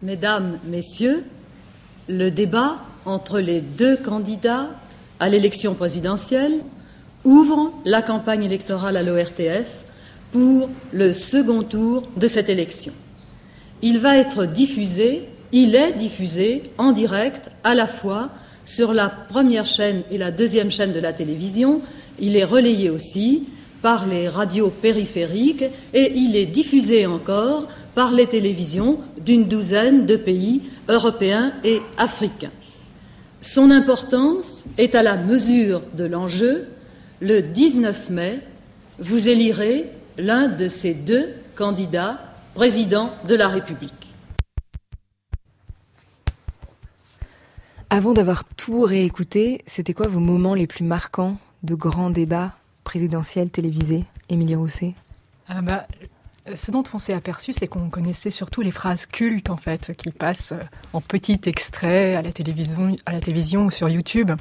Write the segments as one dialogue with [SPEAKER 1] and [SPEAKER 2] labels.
[SPEAKER 1] Mesdames, Messieurs, le débat entre les deux candidats à l'élection présidentielle ouvre la campagne électorale à l'ORTF pour le second tour de cette élection. Il va être diffusé, il est diffusé en direct à la fois sur la première chaîne et la deuxième chaîne de la télévision, il est relayé aussi par les radios périphériques et il est diffusé encore par les télévisions d'une douzaine de pays européens et africains. Son importance est à la mesure de l'enjeu. Le 19 mai, vous élirez l'un de ces deux candidats président de la République.
[SPEAKER 2] Avant d'avoir tout réécouté, c'était quoi vos moments les plus marquants de grands débats présidentiels télévisés, Émilie Rousset?
[SPEAKER 3] Ah bah, Ce dont on s'est aperçu, c'est qu'on connaissait surtout les phrases cultes en fait, qui passent en petits extraits à la télévision, à la télévision ou sur YouTube.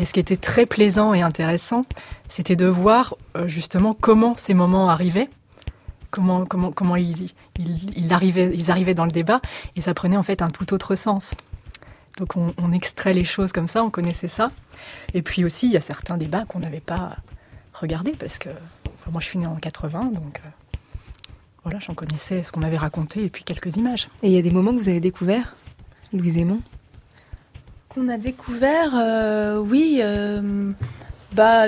[SPEAKER 3] Et ce qui était très plaisant et intéressant, c'était de voir euh, justement comment ces moments arrivaient, comment, comment, comment ils, ils, arrivaient, ils arrivaient dans le débat, et ça prenait en fait un tout autre sens. Donc on, extrait les choses comme ça, on connaissait ça. Et puis aussi, il y a certains débats qu'on n'avait pas regardés parce que moi je suis née en 80, donc euh, voilà, j'en connaissais ce qu'on m'avait raconté et puis quelques images.
[SPEAKER 2] Et il y a des moments que vous avez découverts, Louise Aymon?
[SPEAKER 4] Qu'on a découvert, euh, oui. Euh, bah,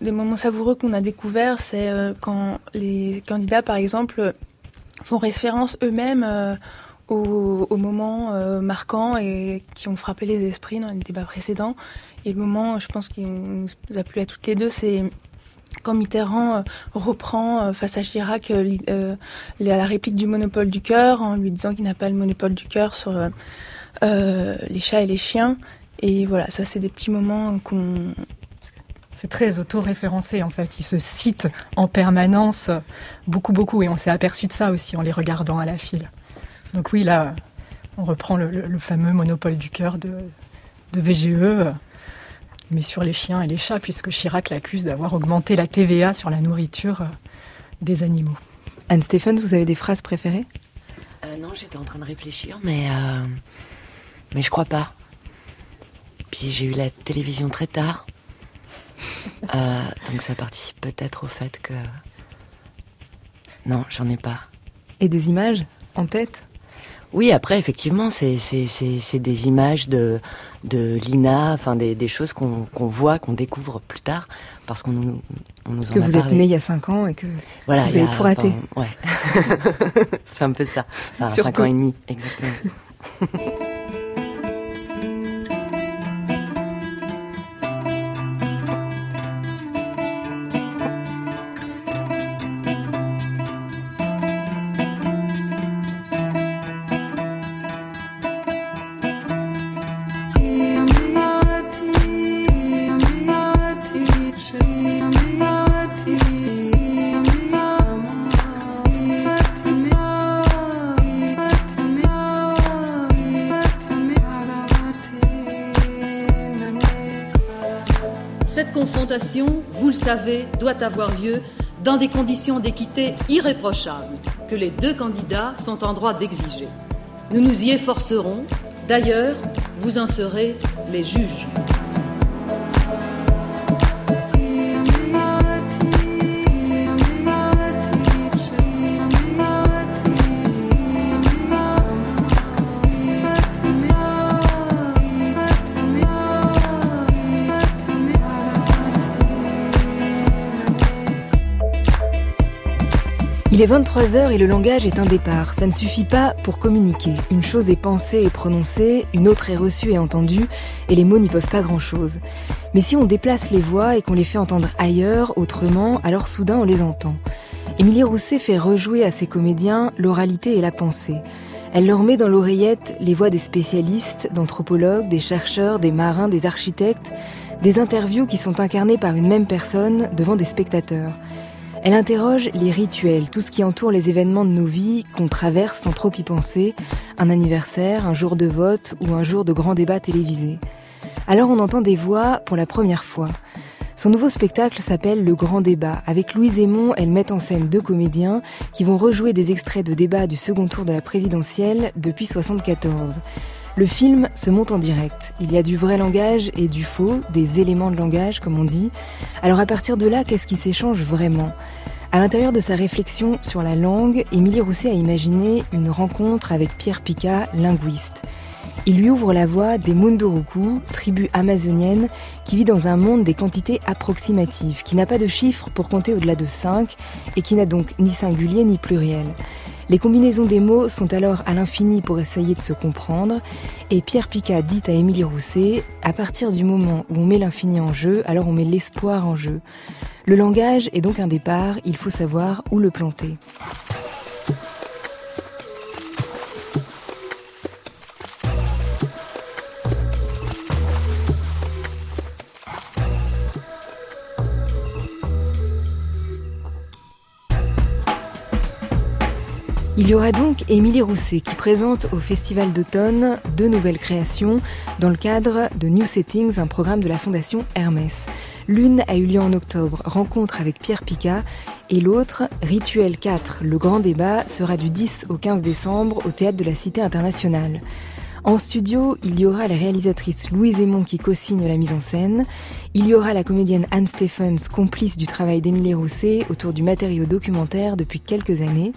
[SPEAKER 4] des moments savoureux qu'on a découverts, c'est quand les candidats, par exemple, font référence eux-mêmes aux, moments euh, marquants et qui ont frappé les esprits dans les débats précédents. Et le moment, je pense, qui nous a plu à toutes les deux, c'est quand Mitterrand euh, reprend euh, face à Chirac la réplique du monopole du cœur en lui disant qu'il n'a pas le monopole du cœur sur les chats et les chiens. Et voilà, ça c'est des petits moments qu'on...
[SPEAKER 3] C'est très auto-référencé en fait. Il se cite en permanence beaucoup, beaucoup. Et on s'est aperçu de ça aussi en les regardant à la file. Donc oui, là, on reprend le, fameux monopole du cœur de, VGE, mais sur les chiens et les chats, puisque Chirac l'accuse d'avoir augmenté la TVA sur la nourriture euh, des animaux.
[SPEAKER 2] Anne-Stéphane, vous avez des phrases préférées?
[SPEAKER 5] Euh, Non, j'étais en train de réfléchir, mais, euh, mais je crois pas. Puis j'ai eu la télévision très tard. donc ça participe peut-être au fait que... Non, j'en ai pas.
[SPEAKER 2] Et des images en tête?
[SPEAKER 5] Oui, après, effectivement, c'est des images de, de Lina, enfin des, des choses qu'on voit, qu'on découvre plus tard, parce qu'on nous, on nous
[SPEAKER 2] parce que vous êtes né il y a 5 ans et que voilà, vous avez tout raté.
[SPEAKER 5] ouais. c'est un peu ça. Enfin, 5 ans et demi, exactement.
[SPEAKER 1] vous le savez, doit avoir lieu dans des conditions d'équité irréprochables que les deux candidats sont en droit d'exiger. Nous nous y efforcerons. D'ailleurs, vous en serez les juges.
[SPEAKER 2] Il est 23h et le langage est un départ. Ça ne suffit pas pour communiquer. Une chose est pensée et prononcée, une autre est reçue et entendue, et les mots n'y peuvent pas grand-chose. Mais si on déplace les voix et qu'on les fait entendre ailleurs, autrement, alors soudain on les entend. Émilie Rousset fait rejouer à ses comédiens l'oralité et la pensée. Elle leur met dans l'oreillette les voix des spécialistes, d'anthropologues, des chercheurs, des marins, des architectes, des interviews qui sont incarnées par une même personne devant des spectateurs. Elle interroge les rituels, tout ce qui entoure les événements de nos vies qu'on traverse sans trop y penser, un anniversaire, un jour de vote ou un jour de grand débat télévisé. Alors on entend des voix pour la première fois. Son nouveau spectacle s'appelle Le Grand Débat. Avec Louise Aymon, elle met en scène deux comédiens qui vont rejouer des extraits de débat du second tour de la présidentielle depuis 1974. Le film se monte en direct. Il y a du vrai langage et du faux, des éléments de langage comme on dit. Alors à partir de là, qu'est-ce qui s'échange vraiment? À l'intérieur de sa réflexion sur la langue, Émilie Rousset a imaginé une rencontre avec Pierre Picat, linguiste. Il lui ouvre la voie des Munduruku, tribu amazonienne qui vit dans un monde des quantités approximatives, qui n'a pas de chiffres pour compter au-delà de 5 et qui n'a donc ni singulier ni pluriel. Les combinaisons des mots sont alors à l'infini pour essayer de se comprendre, et Pierre Picat dit à Émilie Rousset, à partir du moment où on met l'infini en jeu, alors on met l'espoir en jeu. Le langage est donc un départ, il faut savoir où le planter. Il y aura donc Émilie Rousset qui présente au Festival d'automne deux nouvelles créations dans le cadre de New Settings, un programme de la Fondation Hermès. L'une a eu lieu en octobre, rencontre avec Pierre Picat, et l'autre, Rituel 4, le grand débat, sera du 10 au 15 décembre au Théâtre de la Cité internationale. En studio, il y aura la réalisatrice Louise Aymon qui co-signe la mise en scène. Il y aura la comédienne Anne Stephens, complice du travail d'Émilie Rousset autour du matériau documentaire depuis quelques années.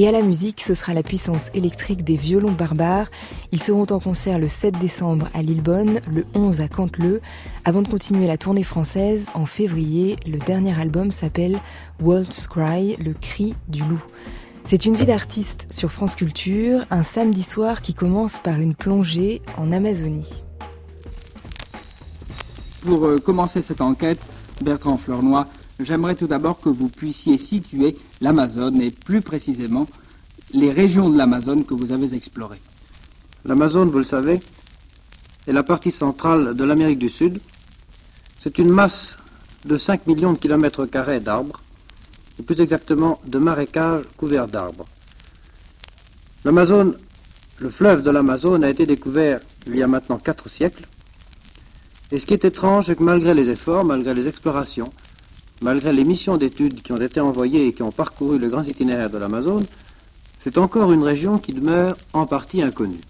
[SPEAKER 2] Et à la musique, ce sera la puissance électrique des violons barbares. Ils seront en concert le 7 décembre à Lillebonne, le 11 à Canteleu, avant de continuer la tournée française en février. Le dernier album s'appelle World's Cry, le cri du loup. C'est une vie d'artiste sur France Culture, un samedi soir qui commence par une plongée en Amazonie.
[SPEAKER 6] Pour euh, commencer cette enquête, Bertrand Fleurnoy j'aimerais tout d'abord que vous puissiez situer l'Amazone et plus précisément les régions de l'Amazone que vous avez explorées.
[SPEAKER 7] L'Amazone, vous le savez, est la partie centrale de l'Amérique du Sud. C'est une masse de 5 millions de kilomètres carrés d'arbres, et plus exactement de marécages couverts d'arbres. L'Amazone, le fleuve de l'Amazone a été découvert il y a maintenant 4 siècles. Et ce qui est étrange, c'est que malgré les efforts, malgré les explorations, malgré les missions d'études qui ont été envoyées et qui ont parcouru le grand itinéraire de l'Amazone, c'est encore une région qui demeure en partie inconnue.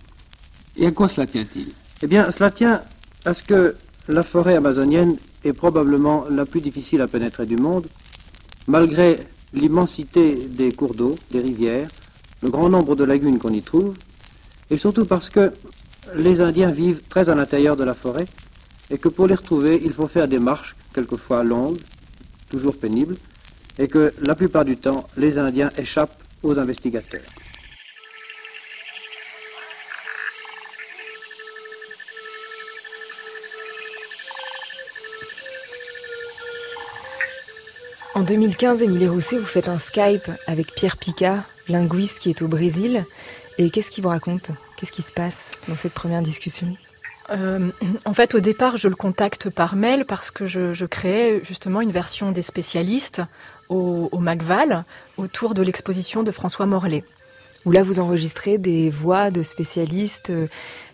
[SPEAKER 6] Et à quoi cela tient-il?
[SPEAKER 7] Eh bien, cela tient à ce que la forêt amazonienne est probablement la plus difficile à pénétrer du monde, malgré l'immensité des cours d'eau, des rivières, le grand nombre de lagunes qu'on y trouve, et surtout parce que les Indiens vivent très à l'intérieur de la forêt, et que pour les retrouver, il faut faire des marches quelquefois longues, toujours pénible, et que la plupart du temps, les Indiens échappent aux investigateurs.
[SPEAKER 2] En 2015, Émilie Rousset, vous faites un Skype avec Pierre Picard, linguiste qui est au Brésil. Et qu'est-ce qu'il vous raconte? Qu'est-ce qui se passe dans cette première discussion?
[SPEAKER 3] Euh, en fait, au départ, je le contacte par mail parce que je, créais justement une version des spécialistes au, au Macval autour de l'exposition de François Morlet.
[SPEAKER 2] Où là, vous enregistrez des voix de spécialistes, euh,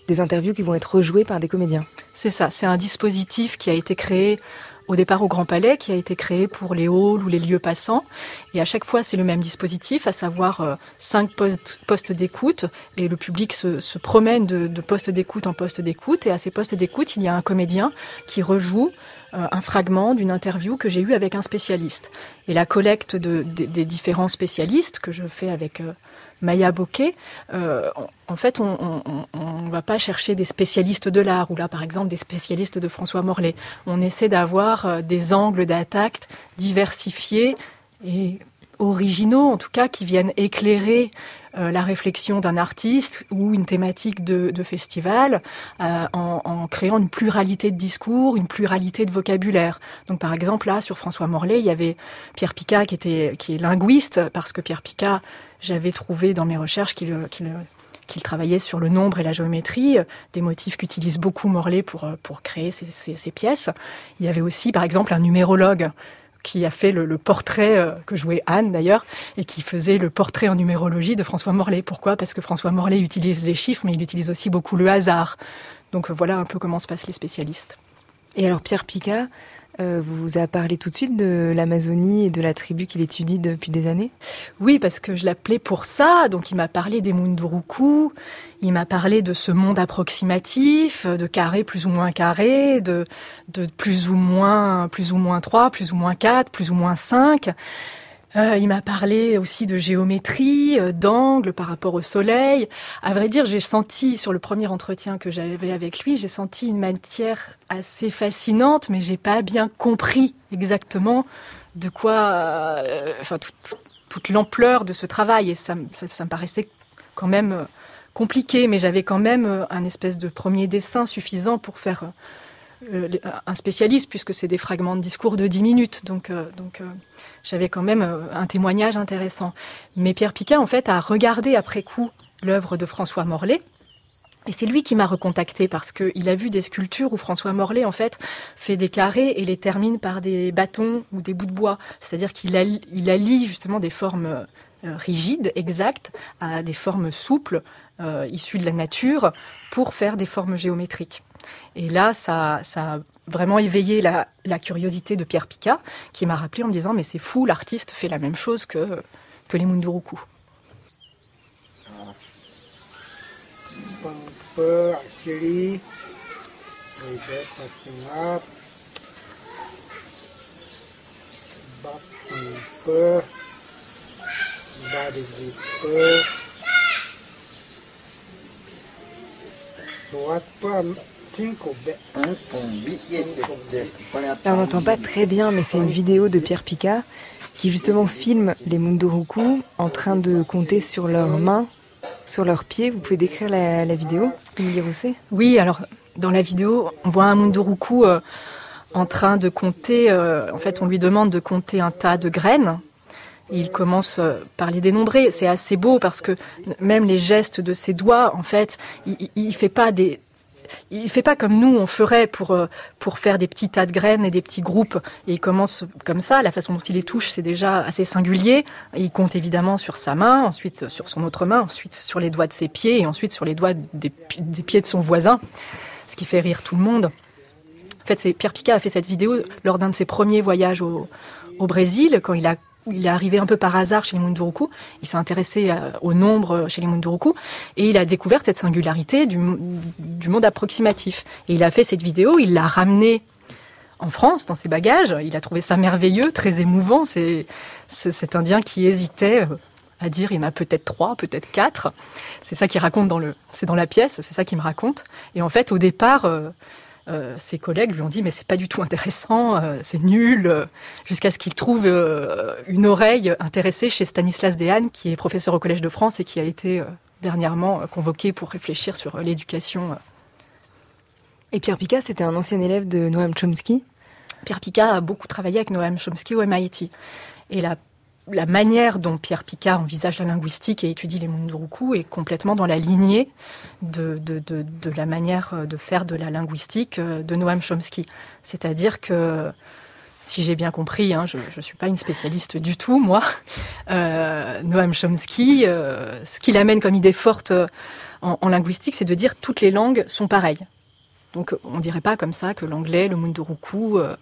[SPEAKER 2] des interviews qui vont être rejouées par des comédiens.
[SPEAKER 3] C'est ça, c'est un dispositif qui a été créé au départ au Grand Palais, qui a été créé pour les halls ou les lieux passants. Et à chaque fois, c'est le même dispositif, à savoir euh, cinq postes, d'écoute. Et le public se, promène de, poste d'écoute en poste d'écoute. Et à ces postes d'écoute, il y a un comédien qui rejoue euh, un fragment d'une interview que j'ai eue avec un spécialiste. Et la collecte des différents spécialistes que je fais avec euh, Maya Bokeh, euh, en fait, on ne va pas chercher des spécialistes de l'art, ou là, par exemple, des spécialistes de François Morlet. On essaie d'avoir euh, des angles d'attaque diversifiés et originaux, en tout cas, qui viennent éclairer euh, la réflexion d'un artiste ou une thématique de, festival en, en, créant une pluralité de discours, une pluralité de vocabulaire. Donc par exemple là sur François Morlet, il y avait Pierre Picard qui était qui est linguiste parce que Pierre Picard j'avais trouvé dans mes recherches qu'il travaillait sur le nombre et la géométrie, des motifs qu'utilise beaucoup Morlaix pour, pour créer ces, pièces. Il y avait aussi, par exemple, un numérologue qui a fait le, portrait euh, que jouait Anne d'ailleurs et qui faisait le portrait en numérologie de François Morlaix. Pourquoi? Parce que François Morlaix utilise les chiffres, mais il utilise aussi beaucoup le hasard. Donc voilà un peu comment se passent les spécialistes.
[SPEAKER 2] Et alors Pierre Picard, euh, vous a parlé tout de suite de l'Amazonie et de la tribu qu'il étudie depuis des années?
[SPEAKER 3] Oui, parce que je l'appelais pour ça. Donc il m'a parlé des Munduruku, il m'a parlé de ce monde approximatif, de carrés plus ou moins carrés, de, de plus ou moins plus ou moins 3, plus ou moins 4, plus ou moins 5. Euh, il m'a parlé aussi de géométrie, euh, d'angle par rapport au soleil. À vrai dire, j'ai senti sur le premier entretien que j'avais avec lui, j'ai senti une matière assez fascinante, mais j'ai pas bien compris exactement de quoi, euh, enfin toute l'ampleur de ce travail et ça, ça, me paraissait quand même compliqué, mais j'avais quand même un espèce de premier dessin suffisant pour faire un spécialiste puisque c'est des fragments de discours de 10 minutes, donc donc j'avais quand même euh, un témoignage intéressant. Mais Pierre Piquet, en fait, a regardé après coup l'œuvre de François Morlaix. Et c'est lui qui m'a recontacté parce qu'il a vu des sculptures où François Morlaix, en fait, fait des carrés et les termine par des bâtons ou des bouts de bois. C'est-à-dire qu'il allie justement des formes euh, rigides, exactes, à des formes souples, euh, issues de la nature, pour faire des formes géométriques. Et là, ça, ça vraiment éveillé la, curiosité de Pierre Picat, qui m'a rappelé en me disant Mais c'est fou, l'artiste fait la même chose que, que les Munduruku.
[SPEAKER 2] On n'entend pas très bien, mais c'est une vidéo de Pierre Picard qui justement filme les Munduruku en train de compter sur leurs mains, sur leurs pieds. Vous pouvez décrire la, vidéo, Émilie Rousset?
[SPEAKER 3] Oui, alors dans la vidéo, on voit un Munduruku euh, en train de compter. Euh, en fait, on lui demande de compter un tas de graines. il commence euh, par les dénombrer. C'est assez beau parce que même les gestes de ses doigts, en fait, il, ne fait pas des, il fait pas comme nous on ferait pour euh, pour faire des petits tas de graines et des petits groupes. Il commence comme ça. La façon dont il les touche, c'est déjà assez singulier. Il compte évidemment sur sa main, ensuite sur son autre main, ensuite sur les doigts de ses pieds et ensuite sur les doigts des, pieds de son voisin, ce qui fait rire tout le monde. En fait, Pierre Picard a fait cette vidéo lors d'un de ses premiers voyages au, au Brésil, quand il a il est arrivé un peu par hasard chez les Munduruku. Il s'est intéressé euh, au nombre chez les Munduruku et il a découvert cette singularité du, monde approximatif. Et il a fait cette vidéo, il l'a ramenée en France dans ses bagages. Il a trouvé ça merveilleux, très émouvant. C'est cet Indien qui hésitait euh, à dire il y en a peut-être trois, peut-être quatre. C'est ça qu'il raconte dans le, c'est dans la pièce, c'est ça qu'il me raconte. Et en fait, au départ, euh, ses collègues lui ont dit mais c'est pas du tout intéressant, euh, c'est nul, euh, jusqu'à ce qu'il trouve une oreille intéressée chez Stanislas Dehaene, qui est professeur au Collège de France et qui a été dernièrement convoqué pour réfléchir sur l'éducation.
[SPEAKER 2] Et Pierre Picard, c'était un ancien élève de Noam Chomsky?
[SPEAKER 3] Pierre Picard a beaucoup travaillé avec Noam Chomsky au MIT. Et la la manière dont Pierre Picard envisage la linguistique et étudie les Munduruku est complètement dans la lignée de, la manière de faire de la linguistique euh, de Noam Chomsky. C'est-à-dire que, si j'ai bien compris, hein, je ne suis pas une spécialiste du tout, moi, euh, Noam Chomsky, euh, ce qu'il amène comme idée forte en, linguistique, c'est de dire toutes les langues sont pareilles. Donc on ne dirait pas comme ça que l'anglais, le Munduruku euh,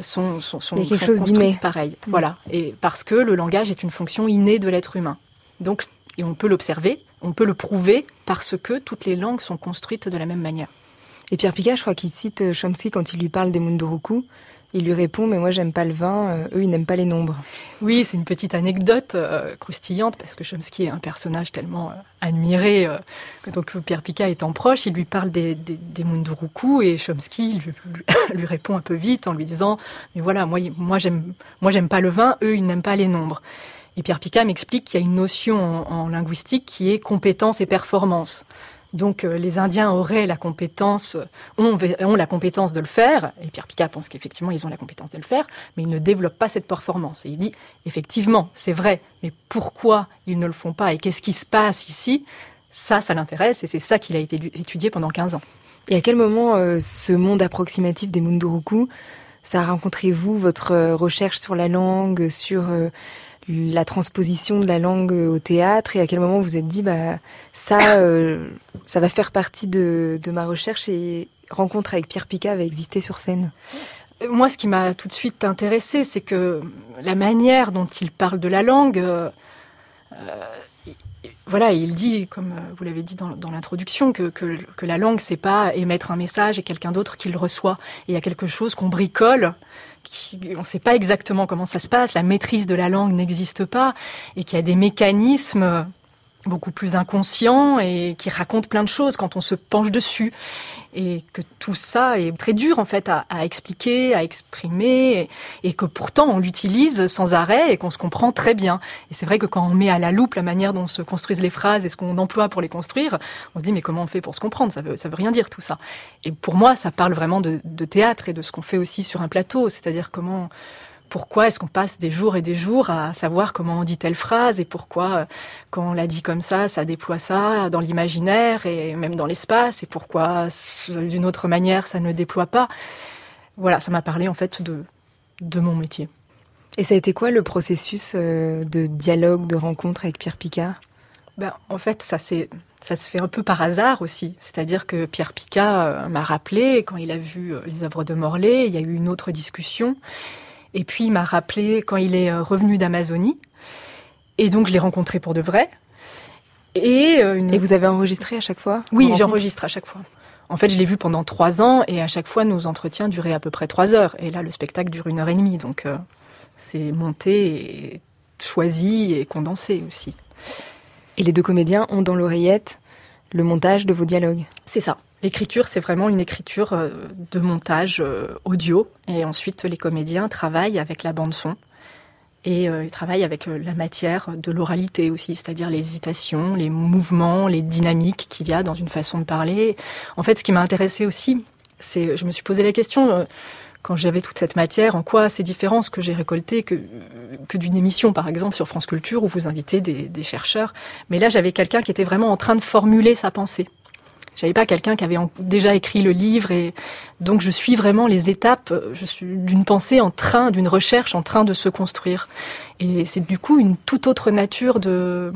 [SPEAKER 3] sont, sont, sont
[SPEAKER 2] quelque chose d'inné.
[SPEAKER 3] pareil. Mm. Voilà. Et parce que le langage est une fonction innée de l'être humain. Donc, et on peut l'observer, on peut le prouver parce que toutes les langues sont construites de la même manière.
[SPEAKER 2] Et Pierre Picard, je crois qu'il cite euh, Chomsky quand il lui parle des Munduruku. Il lui répond, mais moi j'aime pas le vin, euh, eux ils n'aiment pas les nombres.
[SPEAKER 3] Oui, c'est une petite anecdote euh, croustillante parce que Chomsky est un personnage tellement euh, admiré donc Pierre Picard étant proche, il lui parle des, des, Munduruku et Chomsky lui, répond un peu vite en lui disant, mais voilà, moi, moi j'aime, moi j'aime pas le vin, eux ils n'aiment pas les nombres. Et Pierre Picard m'explique qu'il y a une notion en linguistique qui est compétence et performance. Donc euh, les Indiens auraient la compétence, ont, la compétence de le faire, et Pierre Picard pense qu'effectivement ils ont la compétence de le faire, mais ils ne développent pas cette performance. Et il dit, effectivement, c'est vrai, mais pourquoi ils ne le font pas et qu'est-ce qui se passe ici? Ça, ça l'intéresse et c'est ça qu'il a été étudié pendant 15 ans.
[SPEAKER 2] Et à quel moment euh, ce monde approximatif des Munduruku, ça a rencontré vous, votre euh, recherche sur la langue, sur la transposition de la langue au théâtre et à quel moment vous vous êtes dit bah ça euh, ça va faire partie de, ma recherche et rencontre avec Pierre Picat avait existé sur scène.
[SPEAKER 3] Moi, ce qui m'a tout de suite intéressé, c'est que la manière dont il parle de la langue, euh, voilà, il dit, comme vous l'avez dit dans, l'introduction, que, que, la langue, c'est pas émettre un message et quelqu'un d'autre qui le reçoit. il y a quelque chose qu'on bricole on ne sait pas exactement comment ça se passe, la maîtrise de la langue n'existe pas, et qu'il y a des mécanismes beaucoup plus inconscients et qui racontent plein de choses quand on se penche dessus et que tout ça est très dur en fait à, expliquer, à exprimer, et, que pourtant on l'utilise sans arrêt et qu'on se comprend très bien. Et c'est vrai que quand on met à la loupe la manière dont se construisent les phrases et ce qu'on emploie pour les construire, on se dit mais comment on fait pour se comprendre? Ça veut, ça veut rien dire tout ça. Et pour moi, ça parle vraiment de, de théâtre et de ce qu'on fait aussi sur un plateau, c'est-à-dire comment pourquoi est-ce qu'on passe des jours et des jours à savoir comment on dit telle phrase et pourquoi, euh, quand on l'a dit comme ça, ça déploie ça dans l'imaginaire et même dans l'espace et pourquoi d'une autre manière ça ne déploie pas. Voilà, ça m'a parlé en fait de, de mon métier.
[SPEAKER 2] Et ça a été quoi le processus euh, de dialogue, de rencontre avec Pierre Picard?
[SPEAKER 3] Ben, En fait, ça, ça se fait un peu par hasard aussi. C'est-à-dire que Pierre Picard euh, m'a rappelé, quand il a vu les œuvres de Morlaix, il y a eu une autre discussion. Et puis il m'a rappelé quand il est euh, revenu d'Amazonie. Et donc je l'ai rencontré pour de vrai.
[SPEAKER 2] Et, euh, et vous avez enregistré à chaque fois
[SPEAKER 3] Oui, j'enregistre à chaque fois. En fait, je l'ai vu pendant trois ans et à chaque fois, nos entretiens duraient à peu près trois heures. Et là, le spectacle dure une heure et demie. Donc, euh, c'est monté, et choisi et condensé aussi.
[SPEAKER 2] Et les deux comédiens ont dans l'oreillette le montage de vos dialogues
[SPEAKER 3] C'est ça. L'écriture, c'est vraiment une écriture euh, de montage euh, audio. Et ensuite, les comédiens travaillent avec la bande-son. Et euh, ils travaillent avec la matière de l'oralité aussi, c'est-à-dire les hésitations, les mouvements, les dynamiques qu'il y a dans une façon de parler. En fait, ce qui m'a intéressé aussi, c'est, je me suis posé la question, quand j'avais toute cette matière, en quoi c'est différent ce que j'ai récolté que, d'une émission, par exemple, sur France Culture, où vous invitez des chercheurs. Mais là, j'avais quelqu'un qui était vraiment en train de formuler sa pensée. J'avais pas quelqu'un qui avait déjà écrit le livre et donc je suis vraiment les étapes suis d'une pensée en train, d'une recherche en train de se construire. Et c'est du coup une toute autre nature de,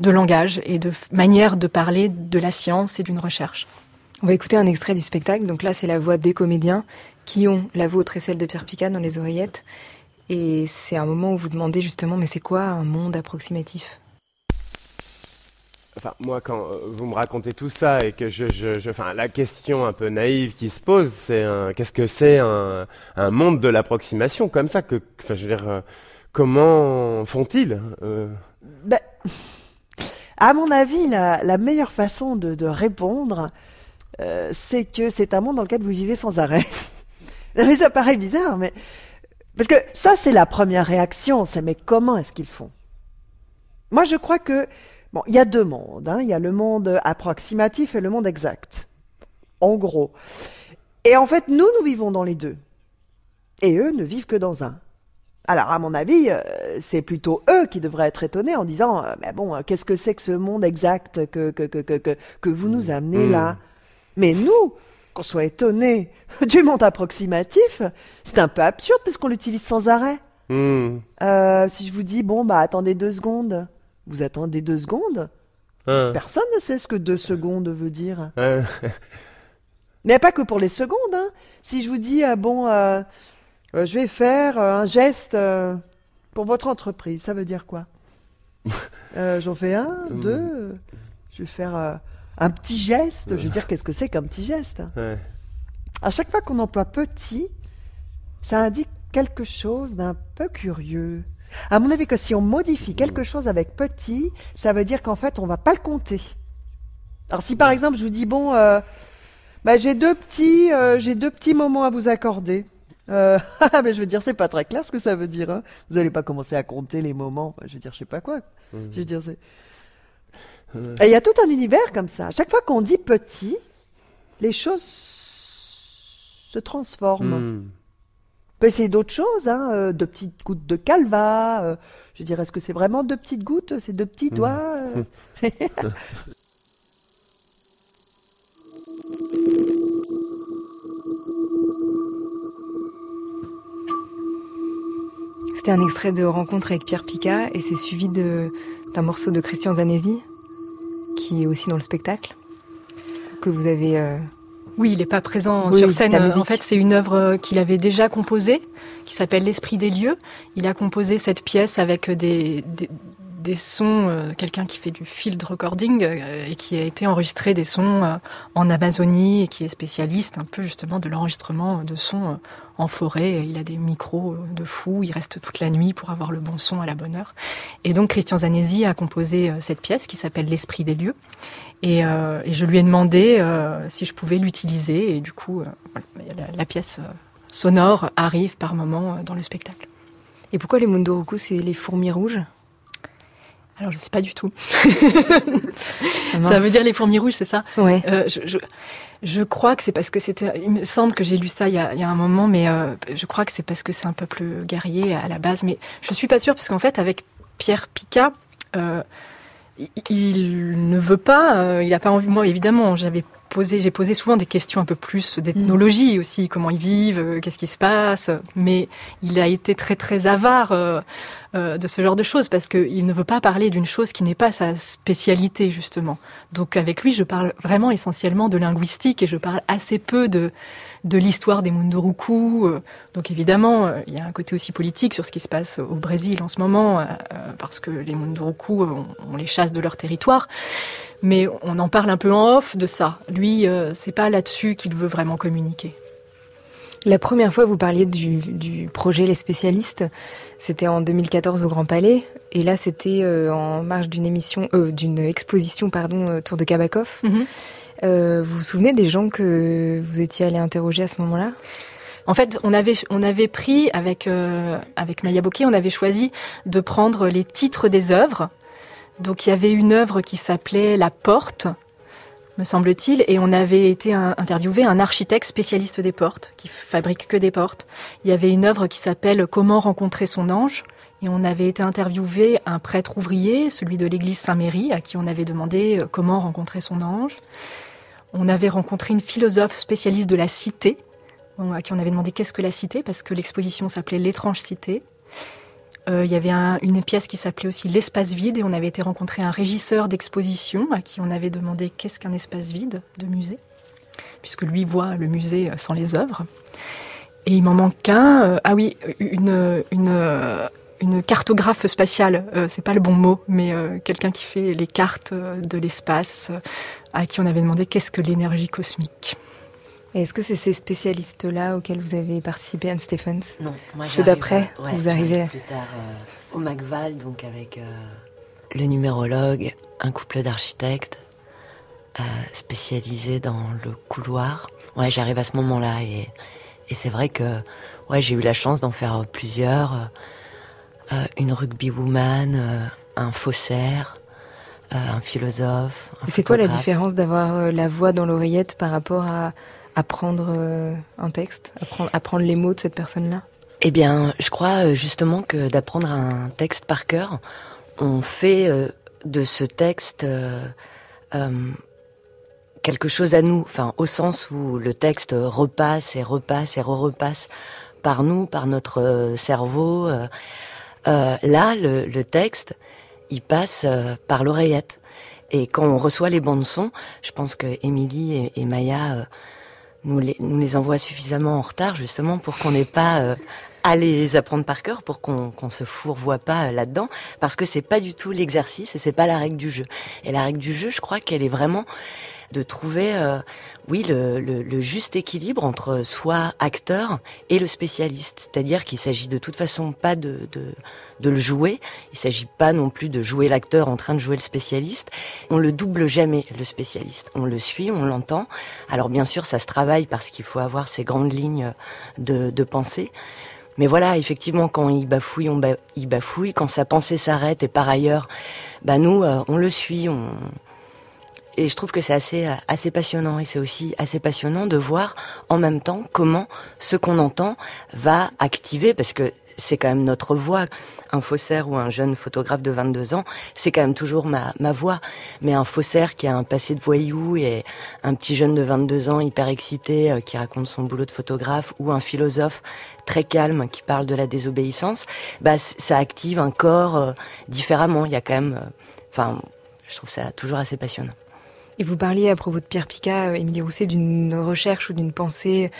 [SPEAKER 3] de langage et de manière de parler de la science et d'une recherche.
[SPEAKER 2] On va écouter un extrait du spectacle. Donc là, c'est la voix des comédiens qui ont la vôtre et celle de Pierre Picard dans les oreillettes. Et c'est un moment où vous demandez justement, mais c'est quoi un monde approximatif?
[SPEAKER 8] Enfin, moi, quand euh, vous me racontez tout ça et que je, je, enfin, la question un peu naïve qui se pose, c'est qu'est-ce que c'est un, un, monde de l'approximation comme ça que, enfin, je veux dire, euh, comment font-ils euh?
[SPEAKER 9] ben, À mon avis, la, meilleure façon de, répondre, c'est que c'est un monde dans lequel vous vivez sans arrêt. mais ça paraît bizarre, mais parce que ça, c'est la première réaction, c'est mais comment est-ce qu'ils font? Moi, je crois que Bon, il y a deux mondes. Hein. Il y a le monde approximatif et le monde exact. En gros. Et en fait, nous, nous vivons dans les deux. Et eux ne vivent que dans un. Alors, à mon avis, euh, c'est plutôt eux qui devraient être étonnés en disant euh, Mais bon, euh, qu'est-ce que c'est que ce monde exact que, que, que, que, que vous nous amenez là mmh. Mais nous, qu'on soit étonnés du monde approximatif, c'est un peu absurde puisqu'on l'utilise sans arrêt. Mmh. si je vous dis Bon, bah attendez deux secondes. Vous attendez deux secondes hein. Personne ne sait ce que deux secondes veut dire. Hein. Mais pas que pour les secondes. Hein. Si je vous dis, ah bon, euh, euh, je vais faire euh, un geste pour votre entreprise, ça veut dire quoi? J'en fais un, deux, je vais faire un petit geste. Je veux dire, qu'est-ce que c'est qu'un petit geste? À chaque fois qu'on emploie petit, ça indique quelque chose d'un peu curieux. À mon avis, que si on modifie quelque chose avec petit, ça veut dire qu'en fait, on va pas le compter. Alors, si par exemple, je vous dis, bon, euh, bah, j'ai deux petits, euh, j'ai deux petits moments à vous accorder. Euh, mais je veux dire, c'est pas très clair ce que ça veut dire. Hein. Vous n'allez pas commencer à compter les moments. je veux dire, je sais pas quoi. Je veux dire, c'est. il y a tout un univers comme ça. À chaque fois qu'on dit petit, les choses se transforment. Hmm peut essayer d'autres choses, hein, euh, de petites gouttes de calva. Euh, je dirais, est-ce que c'est vraiment de petites gouttes C'est de petits doigts euh?
[SPEAKER 2] C'était un extrait de Rencontre avec Pierre Picat et c'est suivi d'un morceau de Christian Zanesi qui est aussi dans le spectacle que vous avez
[SPEAKER 3] Oui, il n'est pas présent sur scène. En fait, c'est une œuvre qu'il avait déjà composée, qui s'appelle L'Esprit des lieux. Il a composé cette pièce avec des, des, sons, euh, quelqu'un qui fait du field recording euh, et qui a été enregistré des sons euh, en Amazonie et qui est spécialiste un peu justement de l'enregistrement de sons en forêt. Il a des micros de fou, il reste toute la nuit pour avoir le bon son à la bonne heure. Et donc Christian Zanesi a composé cette pièce qui s'appelle L'Esprit des lieux. Et, je lui ai demandé si je pouvais l'utiliser. Et du coup, la, pièce sonore arrive par moment dans le spectacle.
[SPEAKER 2] Et pourquoi les Munduruku, c'est les fourmis rouges?
[SPEAKER 3] Alors, je sais pas du tout. ça veut dire les fourmis rouges, c'est ça? Euh, je, je, crois que c'est parce que c'était. Il me semble que j'ai lu ça il y a, il y a un moment, mais euh, je crois que c'est parce que c'est un peuple guerrier à la base. Mais je suis pas sûre, parce qu'en fait, avec Pierre Picat, euh, il ne veut pas, il a pas envie. Moi, évidemment, j'avais posé, j'ai posé souvent des questions un peu plus d'ethnologie aussi, comment ils vivent, qu'est-ce qui se passe. Mais il a été très très avare euh, de ce genre de choses, parce qu'il ne veut pas parler d'une chose qui n'est pas sa spécialité, justement. Donc avec lui, je parle vraiment essentiellement de linguistique et je parle assez peu de, de l'histoire des Munduruku. Euh. Donc évidemment, euh, il y a un côté aussi politique sur ce qui se passe au Brésil en ce moment, parce que les Munduruku, on, les chasse de leur territoire. Mais on en parle un peu en off de ça. Lui, c'est pas là-dessus qu'il veut vraiment communiquer.
[SPEAKER 2] La première fois, vous parliez du, projet Les Spécialistes, c'était en 2014 au Grand Palais, et là, c'était euh, en marge d'une émission, euh, d'une exposition, pardon, euh, Tour de Kabakov. Mhm. vous vous souvenez des gens que vous étiez allé interroger à ce moment-là?
[SPEAKER 3] En fait, on avait, on avait pris avec avec Maya Bokeh, on avait choisi de prendre les titres des œuvres. Donc il y avait une œuvre qui s'appelait La Porte, me semble-t-il, et on avait été interviewé un architecte spécialiste des portes, qui fabrique que des portes. Il y avait une œuvre qui s'appelle Comment rencontrer son ange, et on avait été interviewé un prêtre ouvrier, celui de l'église Saint-Méry, à qui on avait demandé euh, comment rencontrer son ange. On avait rencontré une philosophe spécialiste de la cité, à qui on avait demandé qu'est-ce que la cité, parce que l'exposition s'appelait L'étrange cité. Euh, il y avait une pièce qui s'appelait aussi L'espace vide et on avait été rencontrer un régisseur d'exposition à qui on avait demandé qu'est-ce qu'un espace vide de musée, puisque lui voit le musée sans les œuvres. Et il m'en manque un. Euh, ah oui, une, une cartographe spatiale. Euh, c'est pas le bon mot, mais quelqu'un qui fait les cartes de l'espace, à qui on avait demandé qu'est-ce que l'énergie cosmique.
[SPEAKER 2] Est-ce que c'est ces spécialistes-là auxquels vous avez participé, Anne Stephens
[SPEAKER 5] Non,
[SPEAKER 2] moi Ceux d'après, vous arrivez
[SPEAKER 5] plus tard euh, au McVal, donc avec euh, le numérologue, un couple d'architectes euh, spécialisés dans le couloir. Ouais, j'arrive à ce moment-là et, et c'est vrai que ouais, j'ai eu la chance d'en faire plusieurs. Une rugby woman, un faussaire, un philosophe.
[SPEAKER 2] C'est quoi la différence d'avoir la voix dans l'oreillette par rapport à apprendre euh, un texte, apprendre, apprendre les mots de cette personne-là?
[SPEAKER 5] Eh bien, je crois euh, justement que d'apprendre un texte par cœur, on fait euh, de ce texte quelque chose à nous, enfin au sens où le texte repasse et repasse et re-repasse par nous, par notre cerveau. Là, le, texte, il passe par l'oreillette. Et quand on reçoit les bandes son, je pense que Émilie et, Maya nous les, nous les envoie suffisamment en retard justement pour qu'on n'ait pas euh, à les apprendre par cœur pour qu'on qu'on se fourvoie pas euh, là-dedans parce que c'est pas du tout l'exercice et c'est pas la règle du jeu. Et la règle du jeu, je crois qu'elle est vraiment de trouver, euh, oui, le, juste équilibre entre soi, acteur, et le spécialiste. C'est-à-dire qu'il s'agit de toute façon pas de, de, de le jouer, il s'agit pas non plus de jouer l'acteur en train de jouer le spécialiste. On le double jamais, le spécialiste. On le suit, on l'entend. Alors bien sûr, ça se travaille parce qu'il faut avoir ces grandes lignes de, de pensée. Mais voilà, effectivement, quand il bafouille, on il bafouille. Quand sa pensée s'arrête, et par ailleurs, bah nous, euh, on le suit, on, et je trouve que c'est assez assez passionnant et c'est aussi assez passionnant de voir en même temps comment ce qu'on entend va activer parce que c'est quand même notre voix. Un faussaire ou un jeune photographe de 22 ans, c'est quand même toujours ma, ma voix. Mais un faussaire qui a un passé de voyou et un petit jeune de 22 ans hyper excité euh, qui raconte son boulot de photographe ou un philosophe très calme qui parle de la désobéissance, bah ça active un corps euh, différemment. Il y a quand même, euh, enfin, je trouve ça toujours assez passionnant.
[SPEAKER 2] Et vous parliez à propos de Pierre Picard, Émilie Rousset, d'une recherche ou d'une pensée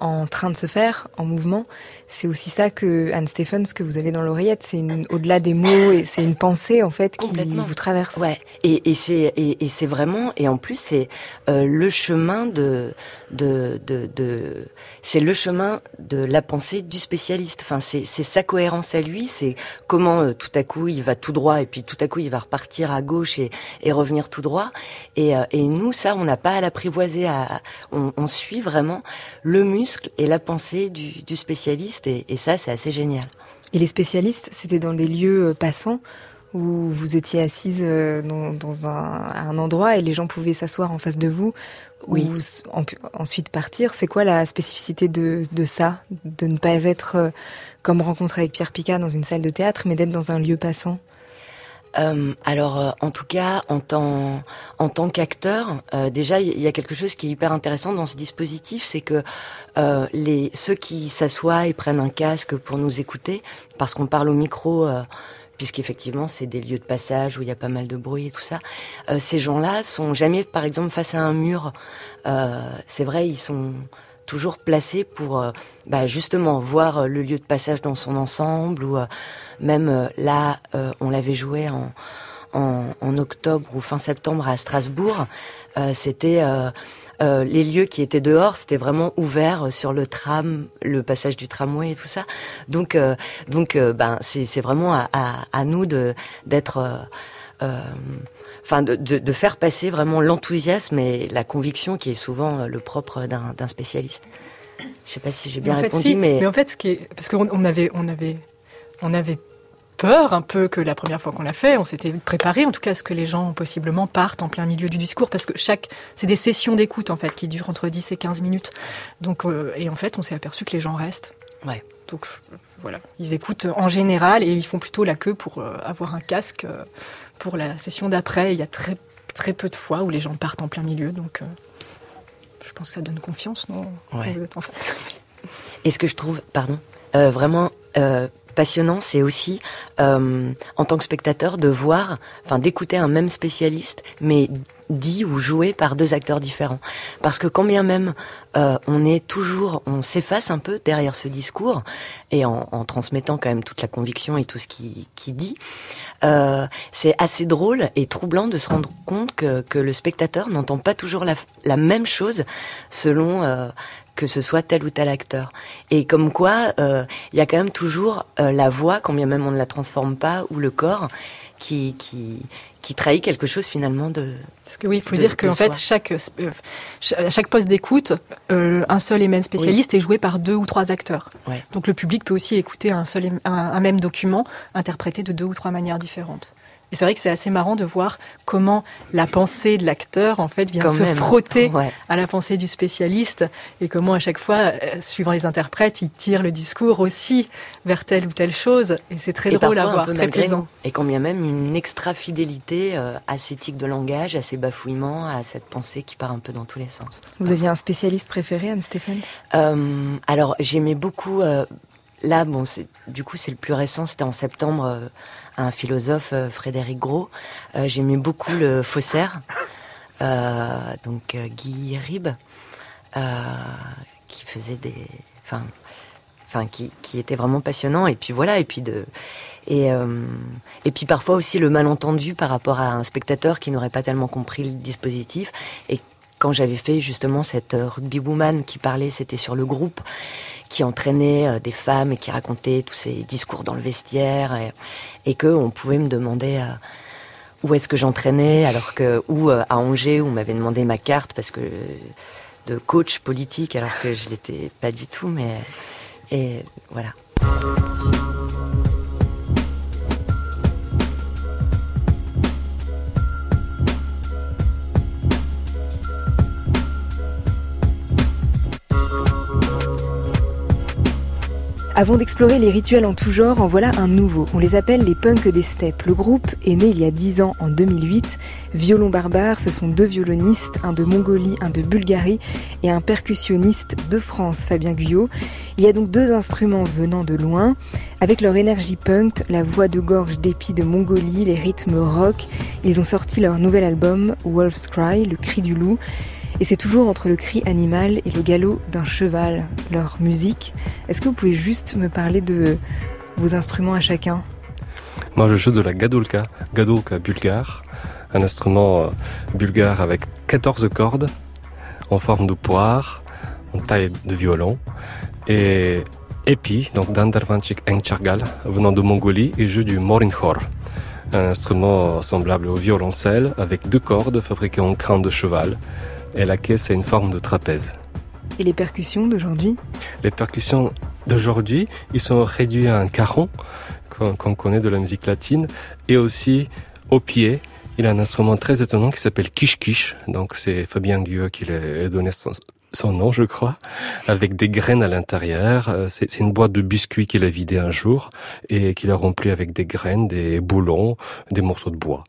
[SPEAKER 2] en train de se faire, en mouvement. C'est aussi ça que Anne Stephens que vous avez dans l'oreillette. C'est au-delà des mots et c'est une pensée en fait qui vous traverse.
[SPEAKER 5] Ouais. Et, et c'est et, et c'est vraiment et en plus c'est euh, le chemin de de de, de c'est le chemin de la pensée du spécialiste. Enfin c'est c'est sa cohérence à lui. C'est comment euh, tout à coup il va tout droit et puis tout à coup il va repartir à gauche et, et revenir tout droit. Et, euh, et nous ça on n'a pas à l'apprivoiser. À, on, on suit vraiment le muscle et la pensée du, du spécialiste et, ça, c'est assez génial.
[SPEAKER 2] Et les spécialistes, c'était dans des lieux euh, passants où vous étiez assise euh, dans, un, endroit et les gens pouvaient s'asseoir en face de vous
[SPEAKER 5] oui.
[SPEAKER 2] ou ensuite partir. C'est quoi la spécificité de, ça De ne pas être euh, comme rencontré avec Pierre Picard dans une salle de théâtre, mais d'être dans un lieu passant?
[SPEAKER 5] Euh, alors, euh, en tout cas, en tant, en tant qu'acteur, euh, déjà, il y a quelque chose qui est hyper intéressant dans ce dispositif, c'est que les ceux qui s'assoient et prennent un casque pour nous écouter, parce qu'on parle au micro, puisqu'effectivement, c'est des lieux de passage où il y a pas mal de bruit et tout ça. ces gens-là sont jamais, par exemple, face à un mur. c'est vrai, ils sont toujours placés pour, bah, justement, voir le lieu de passage dans son ensemble ou même euh, là, euh, on l'avait joué en, octobre ou fin septembre à Strasbourg. Euh, c'était les lieux qui étaient dehors, c'était vraiment ouvert sur le tram, le passage du tramway et tout ça. Donc, donc, ben, c'est vraiment à, nous d'être, enfin, de, de, de, faire passer vraiment l'enthousiasme et la conviction qui est souvent le propre d'un spécialiste. Je sais pas si j'ai bien répondu, mais...
[SPEAKER 3] mais en fait, ce qui est, parce qu'on on avait, on avait, on avait peur un peu que la première fois qu'on l'a fait, on s'était préparé en tout cas à ce que les gens possiblement partent en plein milieu du discours parce que chaque c'est des sessions d'écoute en fait qui durent entre 10 et 15 minutes. Donc euh, et en fait, on s'est aperçu que les gens restent.
[SPEAKER 5] Ouais.
[SPEAKER 3] Donc voilà, ils écoutent en général et ils font plutôt la queue pour euh, avoir un casque euh, pour la session d'après. Il y a très très peu de fois où les gens partent en plein milieu donc je pense que ça donne confiance, non?
[SPEAKER 5] Ouais. Vous êtes en face. Et ce que je trouve, pardon, vraiment passionnant, c'est aussi euh, en tant que spectateur de voir, enfin d'écouter un même spécialiste, mais dit ou joué par deux acteurs différents. Parce que quand bien même euh, on est toujours, on s'efface un peu derrière ce discours et en, transmettant quand même toute la conviction et tout ce qui, qui dit, euh, c'est assez drôle et troublant de se rendre compte que, que le spectateur n'entend pas toujours la, la, même chose selon que ce soit tel ou tel acteur. Et comme quoi, euh, il y a quand même toujours euh, la voix, quand bien même on ne la transforme pas, ou le corps, qui, qui, qui trahit quelque chose finalement de.
[SPEAKER 3] Parce que oui, il faut dire qu'en fait, chaque, euh, chaque poste d'écoute, un seul et même spécialiste est joué par deux ou trois acteurs. Donc le public peut aussi écouter un, seul un même document interprété de deux ou trois manières différentes. Et c'est vrai que c'est assez marrant de voir comment la pensée de l'acteur, en fait, vient se frotter à la pensée du spécialiste et comment à chaque fois, euh, suivant les interprètes, il tire le discours aussi vers telle ou telle chose. Et c'est très drôle à voir, très plaisant.
[SPEAKER 5] Et quand bien même une extra fidélité euh, à ces tics de langage, à ces bafouillements, à cette pensée qui part un peu dans tous les sens.
[SPEAKER 2] Vous aviez un spécialiste préféré, Anne Stephens?
[SPEAKER 5] Euh, Alors, j'aimais beaucoup... là, bon, du coup, c'est le plus récent, c'était en septembre un philosophe, euh, Frédéric Gros. Euh, j'aimais beaucoup le faussaire, euh, donc Guy Ribes, qui faisait des, enfin, enfin, qui, qui était vraiment passionnant. Et puis voilà, et puis de, et, et puis parfois aussi le malentendu par rapport à un spectateur qui n'aurait pas tellement compris le dispositif. Et quand j'avais fait justement cette rugby woman qui parlait, c'était sur le groupe qui entraînait euh, des femmes et qui racontait tous ces discours dans le vestiaire et, et que on pouvait me demander euh, où est-ce que j'entraînais alors que ou euh, à Angers où on m'avait demandé ma carte parce que de coach politique alors que je l'étais pas du tout mais et voilà.
[SPEAKER 2] Avant d'explorer les rituels en tout genre, en voilà un nouveau. On les appelle les punks des steppes. Le groupe est né il y a 10 ans, en 2008. Violon barbare, ce sont deux violonistes, un de Mongolie, un de Bulgarie, et un percussionniste de France, Fabien Guyot. Il y a donc deux instruments venant de loin. Avec leur énergie punk, la voix de gorge d'épi de Mongolie, les rythmes rock, ils ont sorti leur nouvel album, Wolf's Cry, le cri du loup. Et c'est toujours entre le cri animal et le galop d'un cheval, leur musique. Est-ce que vous pouvez juste me parler de vos instruments à chacun?
[SPEAKER 10] Moi, je joue de la gadolka, gadolka bulgare, un instrument euh, bulgare avec 14 cordes en forme de poire, en taille de violon. Et Epi, donc Dandarvanchik Engchargal, venant de Mongolie, et joue du morinkhor, un instrument semblable au violoncelle avec deux cordes fabriquées en crâne de cheval et la caisse a une forme de trapèze.
[SPEAKER 2] Et les percussions d'aujourd'hui
[SPEAKER 10] Les percussions d'aujourd'hui, ils sont réduits à un caron qu'on connaît de la musique latine et aussi au pied. Il a un instrument très étonnant qui s'appelle Kish. Donc c'est Fabien Gueux qui lui a donné son, nom, je crois, avec des graines à l'intérieur. Euh, c'est une boîte de biscuits qu'il a vidée un jour et qu'il a rempli avec des graines, des boulons, des morceaux de bois.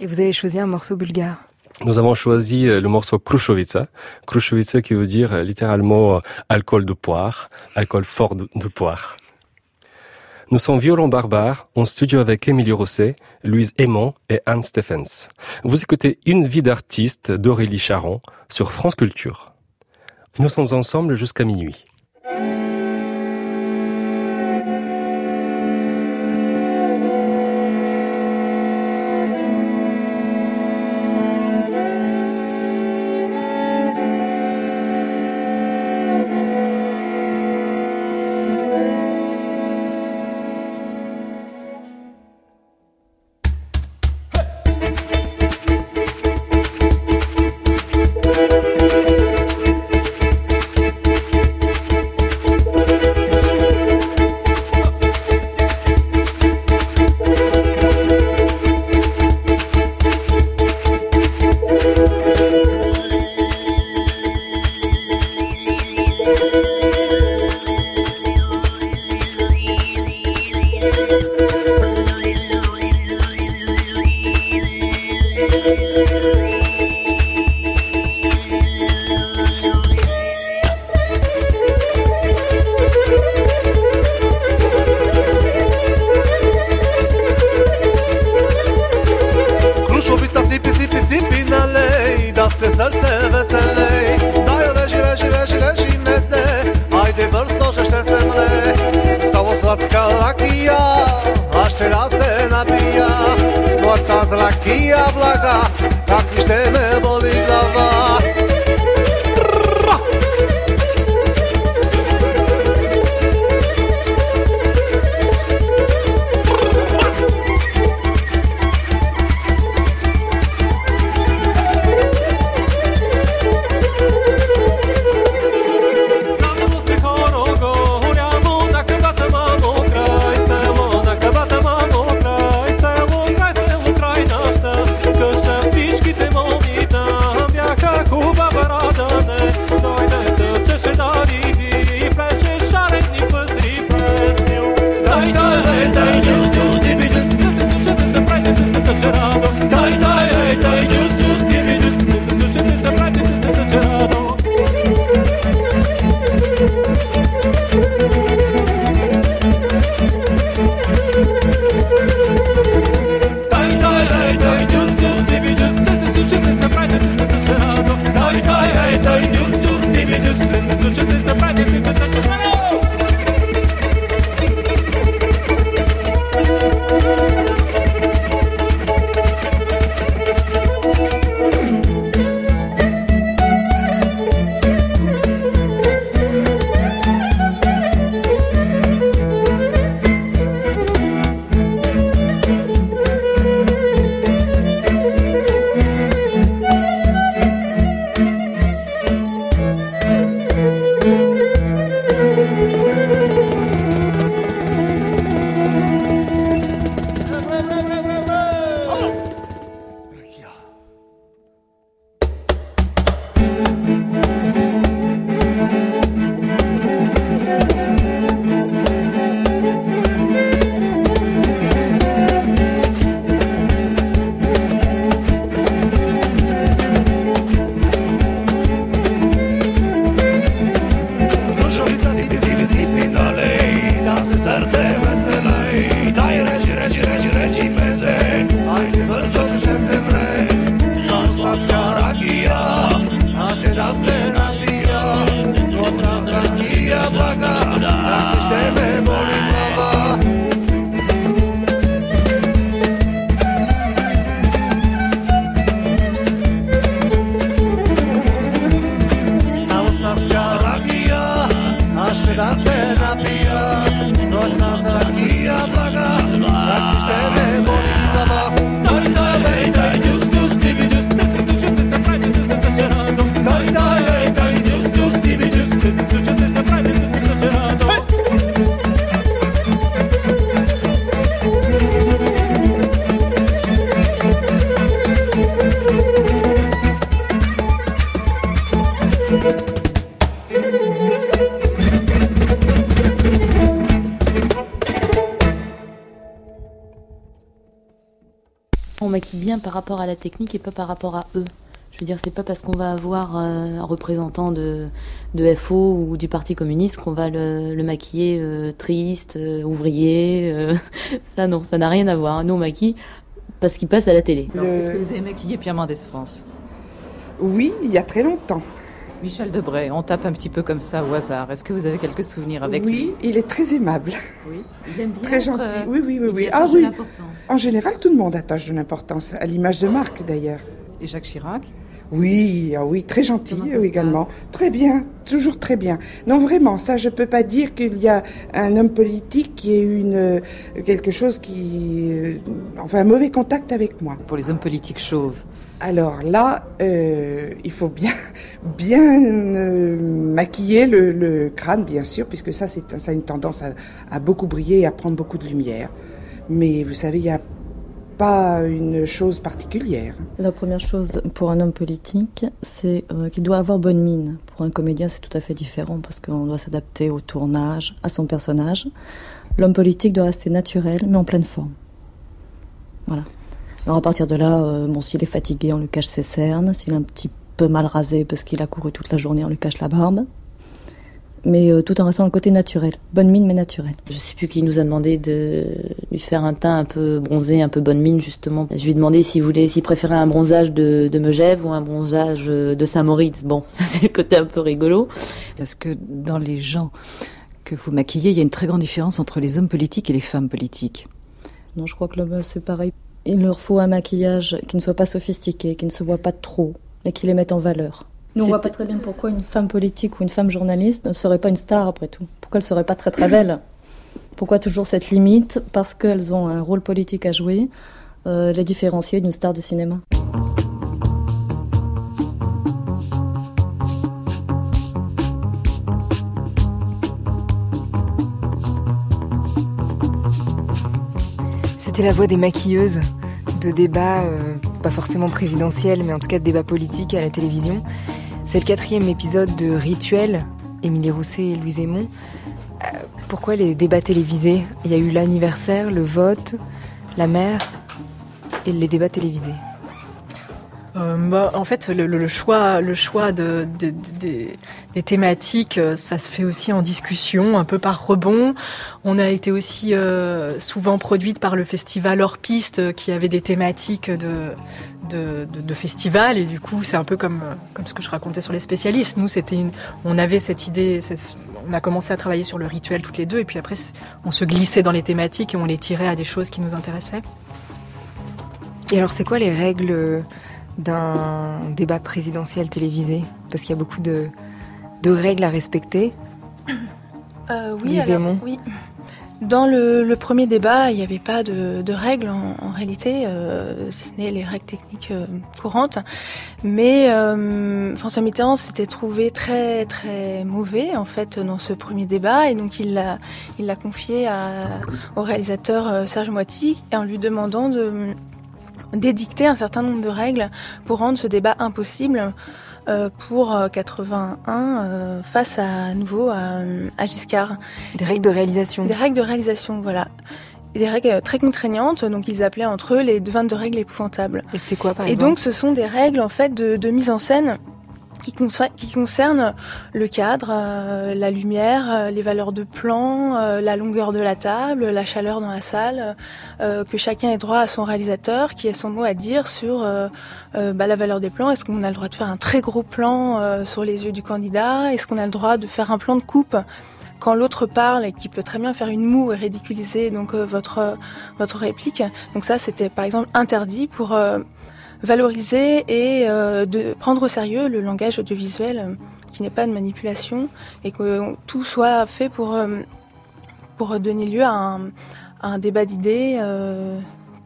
[SPEAKER 2] Et vous avez choisi un morceau bulgare
[SPEAKER 10] nous avons choisi euh, le morceau Krushovica. Krushovica qui veut dire euh, littéralement euh, alcool de poire, alcool fort de, poire. Nous sommes violons barbares en studio avec Emilio Rosset, Louise Aymon et Anne Stephens. Vous écoutez Une vie d'artiste d'Aurélie Charon sur France Culture. Nous sommes ensemble jusqu'à minuit.
[SPEAKER 11] na bija, no tazla kija blaga, kak i šteme rapport à la technique et pas par rapport à eux. Je veux dire, c'est pas parce qu'on va avoir euh, un représentant de, de FO ou du Parti communiste qu'on va le, maquiller euh, triste, euh, ouvrier. ça, non, ça n'a rien à voir. Nous, on maquille parce qu'il passe à la télé.
[SPEAKER 12] Est-ce que vous avez maquillé Pierre Mendès France?
[SPEAKER 13] Oui, il y a très longtemps.
[SPEAKER 12] Michel Debray, on tape un petit peu comme ça au hasard. Est-ce que vous avez quelques souvenirs avec
[SPEAKER 13] lui?
[SPEAKER 12] Oui,
[SPEAKER 13] il est très aimable.
[SPEAKER 12] Oui, il aime bien.
[SPEAKER 13] Très gentil. oui, oui, oui, oui. Ah oui. En général, tout le monde attache de l'importance, à l'image de Marc d'ailleurs.
[SPEAKER 12] Et Jacques Chirac?
[SPEAKER 13] Oui, ah oui, très gentil également. Très bien, toujours très bien. Non, vraiment, ça, je peux pas dire qu'il y a un homme politique qui ait eu une, euh, quelque chose qui, euh, enfin, un mauvais contact avec moi.
[SPEAKER 12] Pour les hommes politiques chauves.
[SPEAKER 13] Alors là, euh, il faut bien, bien maquiller le, crâne, bien sûr, puisque ça, c'est, ça a une tendance à, à beaucoup briller et à prendre beaucoup de lumière. Mais vous savez, il y a pas une chose particulière.
[SPEAKER 14] La première chose pour un homme politique, c'est euh, qu'il doit avoir bonne mine. Pour un comédien, c'est tout à fait différent parce qu'on doit s'adapter au tournage, à son personnage. L'homme politique doit rester naturel, mais en pleine forme. Voilà. Alors à partir de là, euh, bon, s'il est fatigué, on lui cache ses cernes. S'il est un petit peu mal rasé parce qu'il a couru toute la journée, on lui cache la barbe mais euh, tout en restant le côté naturel. Bonne mine, mais naturelle.
[SPEAKER 11] Je sais plus qui nous a demandé de lui faire un teint un peu bronzé, un peu bonne mine, justement. Je lui ai demandé s'il voulait, s'il préférait un bronzage de, de Megève ou un bronzage de Saint-Moritz. Bon, ça c'est le côté un peu rigolo.
[SPEAKER 12] Parce que dans les gens que vous maquillez, il y a une très grande différence entre les hommes politiques et les femmes politiques.
[SPEAKER 14] Non, je crois que c'est pareil. Il leur faut un maquillage qui ne soit pas sophistiqué, qui ne se voit pas trop, mais qui les mette en valeur. Nous, on voit pas très bien pourquoi une femme politique ou une femme journaliste ne serait pas une star après tout. Pourquoi elle serait pas très très belle? Pourquoi toujours cette limite? Parce qu'elles ont un rôle politique à jouer, euh, les différencier d'une star de cinéma.
[SPEAKER 2] C'était la voix des maquilleuses de débats, euh, pas forcément présidentiels, mais en tout cas de débats politiques à la télévision. C'est le quatrième épisode de Rituel, Émilie Rousset et Louise Aymon. Euh, pourquoi les débats télévisés? Il y a eu l'anniversaire, le vote, la mère et les débats télévisés.
[SPEAKER 3] Euh, bah, en fait, le, choix, le choix de, des thématiques, euh, ça se fait aussi en discussion, un peu par rebond. On a été aussi souvent produite par le festival Hors Piste, qui avait des thématiques de, de, de, festival, et du coup, c'est un peu comme, comme ce que je racontais sur les spécialistes. Nous, c'était on avait cette idée, on a commencé à travailler sur le rituel toutes les deux, et puis après, on se glissait dans les thématiques et on les tirait à des choses qui nous intéressaient.
[SPEAKER 2] Et alors, c'est quoi les règles d'un débat présidentiel télévisé? Parce qu'il y a beaucoup de, de règles à respecter.
[SPEAKER 4] Euh, oui, oui. Dans le, premier débat, il n'y avait pas de, règles en, réalité, euh, ce n'est les règles techniques euh, courantes. Mais euh, François Mitterrand s'était trouvé très très mauvais en fait dans ce premier débat et donc il l'a confié au réalisateur Serge Moiti en lui demandant de d'édicter un certain nombre de règles pour rendre ce débat impossible pour 81 euh, euh, face à, nouveau à, Giscard.
[SPEAKER 2] Des règles de réalisation.
[SPEAKER 4] Des règles de réalisation, voilà. Des règles très contraignantes, donc ils appelaient entre eux les 22 règles épouvantables.
[SPEAKER 2] Et c'est quoi par
[SPEAKER 4] exemple? Et donc ce sont des règles en fait de, de mise en scène qui, concerne le cadre, euh, la lumière, euh, les valeurs de plan, euh, la longueur de la table, la chaleur dans la salle, que chacun ait droit à son réalisateur, qui ait son mot à dire sur bah, la valeur des plans. Est-ce qu'on a le droit de faire un très gros plan sur les yeux du candidat? Est-ce qu'on a le droit de faire un plan de coupe quand l'autre parle et qui peut très bien faire une moue et ridiculiser donc votre votre réplique? Donc ça c'était par exemple interdit pour valoriser et euh, de prendre au sérieux le langage audiovisuel euh, qui n'est pas de manipulation et que tout soit fait pour, euh, pour donner lieu à un, débat d'idées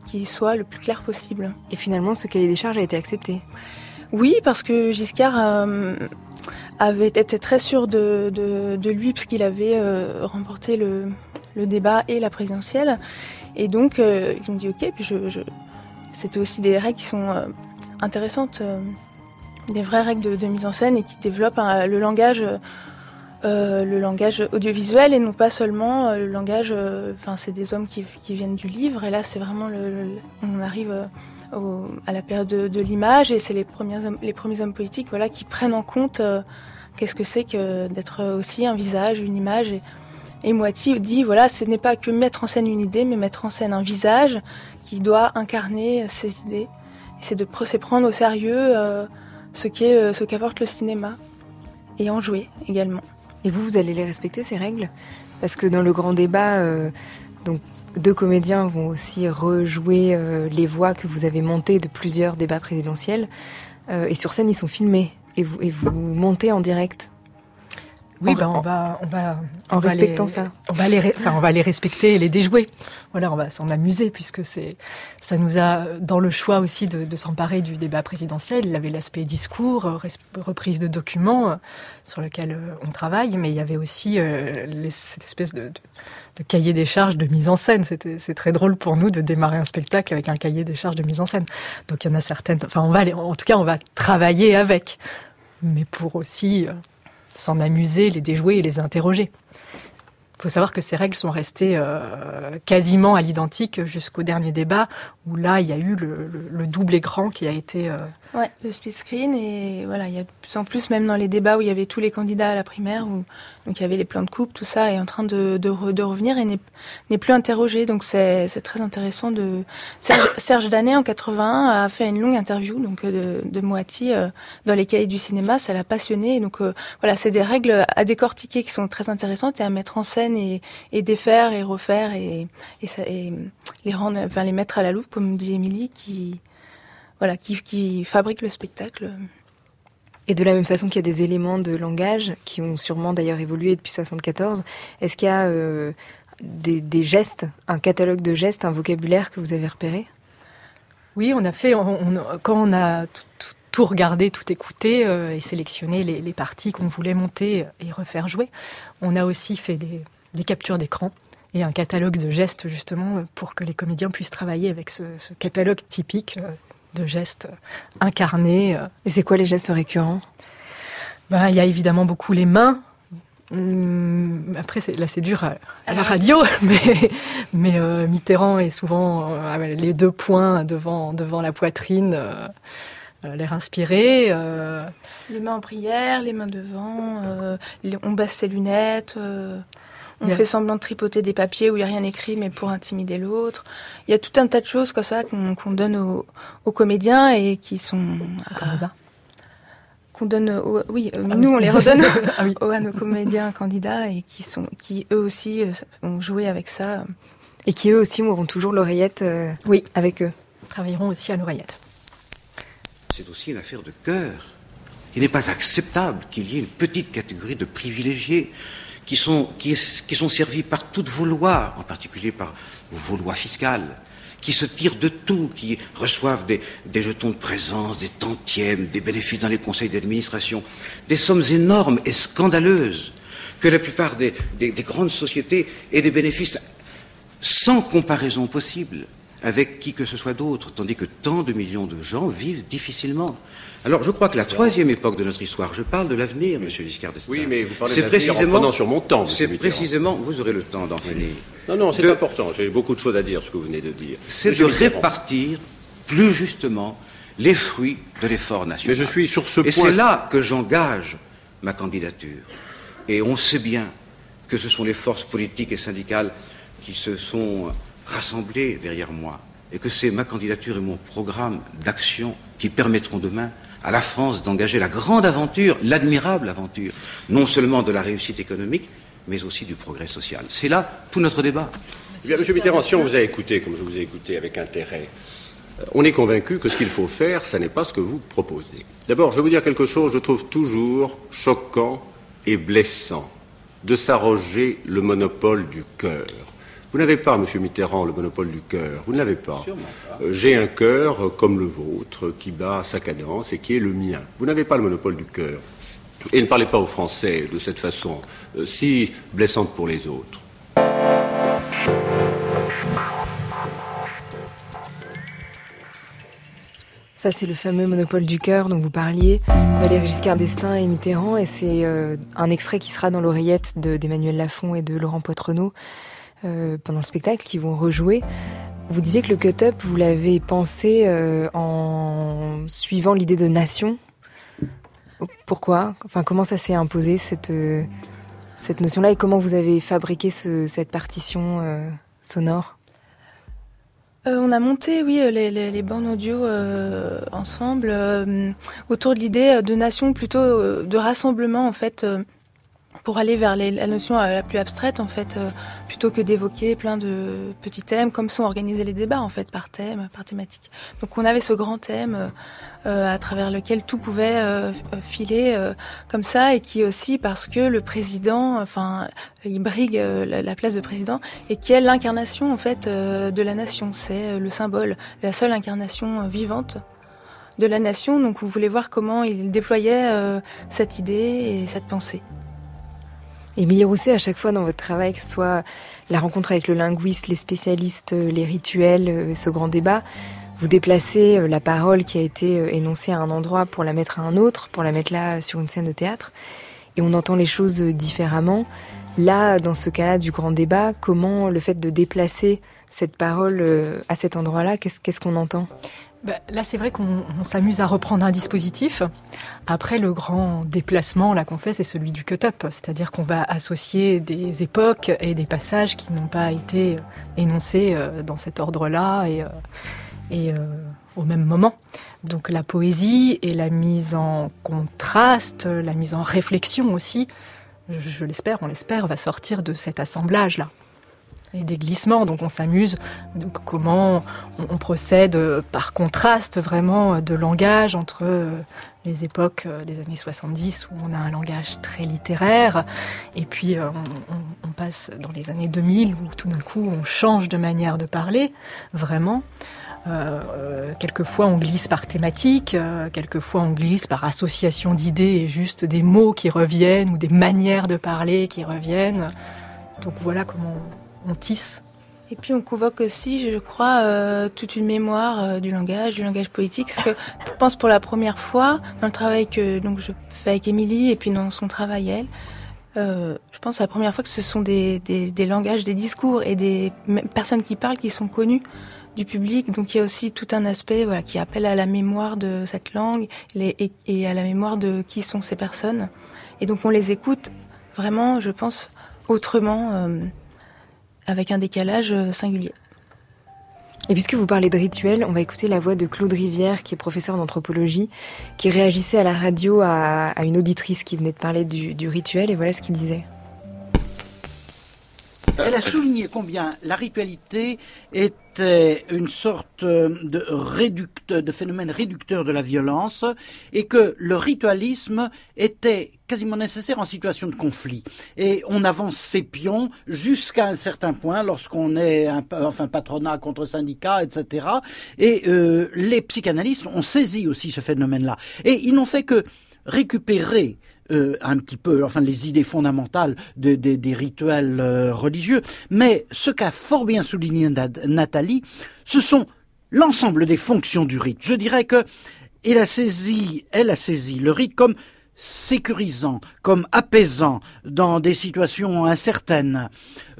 [SPEAKER 4] qui soit le plus clair possible.
[SPEAKER 2] Et finalement, ce cahier des charges a été accepté
[SPEAKER 4] Oui, parce que Giscard avait été très sûr de, de, lui puisqu'il avait remporté le, le, débat et la présidentielle. Et donc, il me dit, ok, puis je c'était aussi des règles qui sont euh, intéressantes euh, des vraies règles de, mise en scène et qui développent le langage. le langage audiovisuel et non pas seulement le langage. Enfin, c'est des hommes qui, viennent du livre et là, c'est vraiment on arrive à la période de, l'image et c'est les premiers hommes, les premiers hommes politiques, voilà, qui prennent en compte qu'est-ce que c'est que d'être aussi un visage, une image et, et Moiti dit, voilà, ce n'est pas que mettre en scène une idée, mais mettre en scène un visage qui doit incarner ces idées. C'est de prendre au sérieux euh, ce euh, ce qu'apporte le cinéma et en jouer également.
[SPEAKER 2] Et vous, vous allez les respecter ces règles? Parce que dans le grand débat, euh, donc deux comédiens vont aussi rejouer les voix que vous avez montées de plusieurs débats présidentiels. et sur scène, ils sont filmés et vous, et vous montez en direct.
[SPEAKER 3] Oui, ben on va, on va,
[SPEAKER 2] en respectant ça.
[SPEAKER 3] On va les, enfin, on va les respecter et les déjouer. Voilà, on va s'en amuser puisque c'est, ça nous a dans le choix aussi de, de s'emparer du débat présidentiel. Il avait l'aspect discours, reprise de documents euh, sur lequel euh, on travaille, mais il y avait aussi euh, cette espèce de, de, cahier des charges de mise en scène. C'était, c'est très drôle pour nous de démarrer un spectacle avec un cahier des charges de mise en scène. Donc il y en a certaines. Enfin, on va, en tout cas, on va travailler avec, mais pour aussi s'en amuser, les déjouer et les interroger. Il faut savoir que ces règles sont restées euh, quasiment à l'identique jusqu'au dernier débat, où là, il y a eu le, double écran qui a été... Euh,
[SPEAKER 4] le split screen, et voilà, il y a de plus en plus, même dans les débats où il y avait tous les candidats à la primaire, où donc il y avait les plans de coupe, tout ça est en train de, de, revenir et n'est plus interrogé. Donc c'est très intéressant de... Serge, Serge Danet, en 81, a fait une longue interview donc de, de Moati euh, dans les cahiers du cinéma, ça l'a passionné. donc voilà, c'est des règles à décortiquer qui sont très intéressantes et à mettre en scène et, et défaire et refaire et, et, les rendre, enfin les mettre à la loupe, comme dit Émilie, qui voilà, qui, qui fabrique le spectacle.
[SPEAKER 2] Et de la même façon qu'il y a des éléments de langage qui ont sûrement d'ailleurs évolué depuis 74, est-ce qu'il y a euh, des, gestes, un catalogue de gestes, un vocabulaire que vous avez repéré?
[SPEAKER 3] Oui, on a fait, quand on a tout, regardé, tout écouté euh, et sélectionné les, parties qu'on voulait monter et refaire jouer, on a aussi fait des, des captures d'écran et un catalogue de gestes justement pour que les comédiens puissent travailler avec ce, catalogue typique euh, de gestes incarnés. Euh.
[SPEAKER 2] Et c'est quoi les gestes récurrents?
[SPEAKER 3] Ben, Il y a évidemment beaucoup les mains. Hum, après, là, c'est dur à, la radio, mais, mais euh, Mitterrand est souvent les deux poings devant, devant la poitrine, l'air inspiré.
[SPEAKER 4] Les mains en prière, les mains devant, on baisse ses lunettes. On fait semblant de tripoter des papiers où il n'y a rien écrit, mais pour intimider l'autre. Il y a tout un tas de choses comme ça qu'on donne aux, comédiens et qui sont qu'on donne, oui, euh, ah nous on les redonne ah à nos comédiens candidats et qui sont, qui eux aussi euh, ont joué avec ça.
[SPEAKER 2] Et qui eux aussi auront toujours l'oreillette. Euh, oui, avec eux.
[SPEAKER 3] Travailleront aussi à l'oreillette.
[SPEAKER 15] C'est aussi une affaire de cœur. Il n'est pas acceptable qu'il y ait une petite catégorie de privilégiés qui sont, servis par toutes vos lois, en particulier par vos lois fiscales, qui se tirent de tout, qui reçoivent des, jetons de présence, des tantièmes, des bénéfices dans les conseils d'administration, des sommes énormes et scandaleuses, que la plupart des, des, des grandes sociétés aient des bénéfices sans comparaison possible avec qui que ce soit d'autre, tandis que tant de millions de gens vivent difficilement. Alors, je crois que la troisième époque de notre histoire, je parle de l'avenir, Monsieur Giscard d'Estaing.
[SPEAKER 16] Oui, mais vous parlez de précisément, en sur mon temps.
[SPEAKER 15] C'est précisément, vous aurez le temps d'en finir.
[SPEAKER 16] Non, non, c'est important. J'ai beaucoup de choses à dire, ce que vous venez de dire.
[SPEAKER 15] C'est de répartir plus justement les fruits de l'effort national.
[SPEAKER 16] Mais je suis sur ce
[SPEAKER 15] point. Et c'est là que j'engage ma candidature. Et on sait bien que ce sont les forces politiques et syndicales qui se sont rassemblées derrière moi. Et que c'est ma candidature et mon programme d'action qui permettront demain à la France d'engager la grande aventure, l'admirable aventure, non seulement de la réussite économique, mais aussi du progrès social. C'est là tout notre débat.
[SPEAKER 16] Eh bien, Monsieur Mitterrand, si on vous a écouté, comme je vous ai écouté avec intérêt, euh, on est convaincu que ce qu'il faut faire, ce n'est pas ce que vous proposez. D'abord, je vais vous dire quelque chose, je trouve toujours choquant et blessant de s'arroger le monopole du cœur. Vous n'avez pas, Monsieur Mitterrand, le monopole du cœur. Vous ne l'avez pas. Euh, j'ai un cœur euh, comme le vôtre, qui bat sa cadence et qui est le mien. Vous n'avez pas le monopole du cœur. Et ne parlez pas aux Français de cette façon euh, si blessante pour les autres.
[SPEAKER 2] Ça c'est le fameux monopole du cœur dont vous parliez, Valéry Giscard d'Estaing et Mitterrand, et c'est euh, un extrait qui sera dans l'oreillette d'Emmanuel Lafont et de Laurent Poitrenaud pendant le spectacle, qui vont rejouer. Vous disiez que le cut-up, vous l'avez pensé euh, en suivant l'idée de nation. Pourquoi? Enfin, comment ça s'est imposé cette cette notion-là? Et comment vous avez fabriqué ce, cette partition sonore?
[SPEAKER 4] Euh, on a monté, oui, euh, les, les, bandes audio euh, ensemble autour de l'idée de nation, plutôt de rassemblement en fait, pour aller vers la notion la plus abstraite en fait, plutôt que d'évoquer plein de petits thèmes, comme sont organisés les débats en fait, par thème, par thématique. Donc on avait ce grand thème euh, à travers lequel tout pouvait euh, filer euh, comme ça et qui aussi parce que le président, enfin, il brigue la, place de président et qui est l'incarnation en fait de la nation. C'est le symbole, la seule incarnation vivante de la nation. Donc vous voulez voir comment il déployait cette idée et cette pensée.
[SPEAKER 2] Émilie Rousset, à chaque fois dans votre travail, que ce soit la rencontre avec le linguiste, les spécialistes, les rituels, ce grand débat, vous déplacez euh, la parole qui a été euh, énoncée à un endroit pour la mettre à un autre, pour la mettre là sur une scène de théâtre, et on entend les choses euh, différemment. Là, dans ce cas-là du grand débat, comment le fait de déplacer cette parole à cet endroit-là, qu'est-ce qu'on entend?
[SPEAKER 3] Bah, Là, c'est vrai qu'on s'amuse à reprendre un dispositif. Après, le grand déplacement qu'on fait, c'est celui du cut-up, c'est-à-dire qu'on va associer des époques et des passages qui n'ont pas été énoncés dans cet ordre-là et euh, au même moment. Donc la poésie et la mise en contraste, la mise en réflexion aussi, je, l'espère, on l'espère, va sortir de cet assemblage-là. Et des glissements, donc on s'amuse, comment on, procède par contraste vraiment de langage entre euh, les époques euh, des années 70 où on a un langage très littéraire, et puis on, passe dans les années 2000 où tout d'un coup on change de manière de parler, vraiment. Euh, quelquefois on glisse par thématique, euh, quelquefois on glisse par association d'idées et juste des mots qui reviennent ou des manières de parler qui reviennent. Donc voilà comment
[SPEAKER 4] Et puis on convoque aussi, je crois, euh, toute une mémoire du langage, du langage politique. Parce que je pense pour la première fois dans le travail que donc je fais avec Émilie et puis dans son travail elle, je pense à la première fois que ce sont des, langages, des discours et des personnes qui parlent qui sont connues du public. Donc il y a aussi tout un aspect qui appelle à la mémoire de cette langue et, à la mémoire de qui sont ces personnes. Et donc on les écoute vraiment, je pense, autrement, euh, avec un décalage euh, singulier.
[SPEAKER 2] Et puisque vous parlez de rituel, on va écouter la voix de Claude Rivière, qui est professeur d'anthropologie, qui réagissait à la radio à, une auditrice qui venait de parler du, du rituel, et voilà ce qu'il disait.
[SPEAKER 17] Elle a souligné combien la ritualité était une sorte de, réducteur, de phénomène réducteur de la violence et que le ritualisme était quasiment nécessaire en situation de conflit. Et on avance ses pions jusqu'à un certain point lorsqu'on est un, enfin patronat contre syndicat, etc. Et euh, les psychanalystes ont saisi aussi ce phénomène-là. Et ils n'ont fait que récupérer euh, un petit peu, enfin les idées fondamentales des rituels euh, religieux. Mais ce qu'a fort bien souligné Nathalie, ce sont l'ensemble des fonctions du rite. Je dirais que elle a saisi, elle a saisi le rite comme sécurisant, comme apaisant dans des situations incertaines.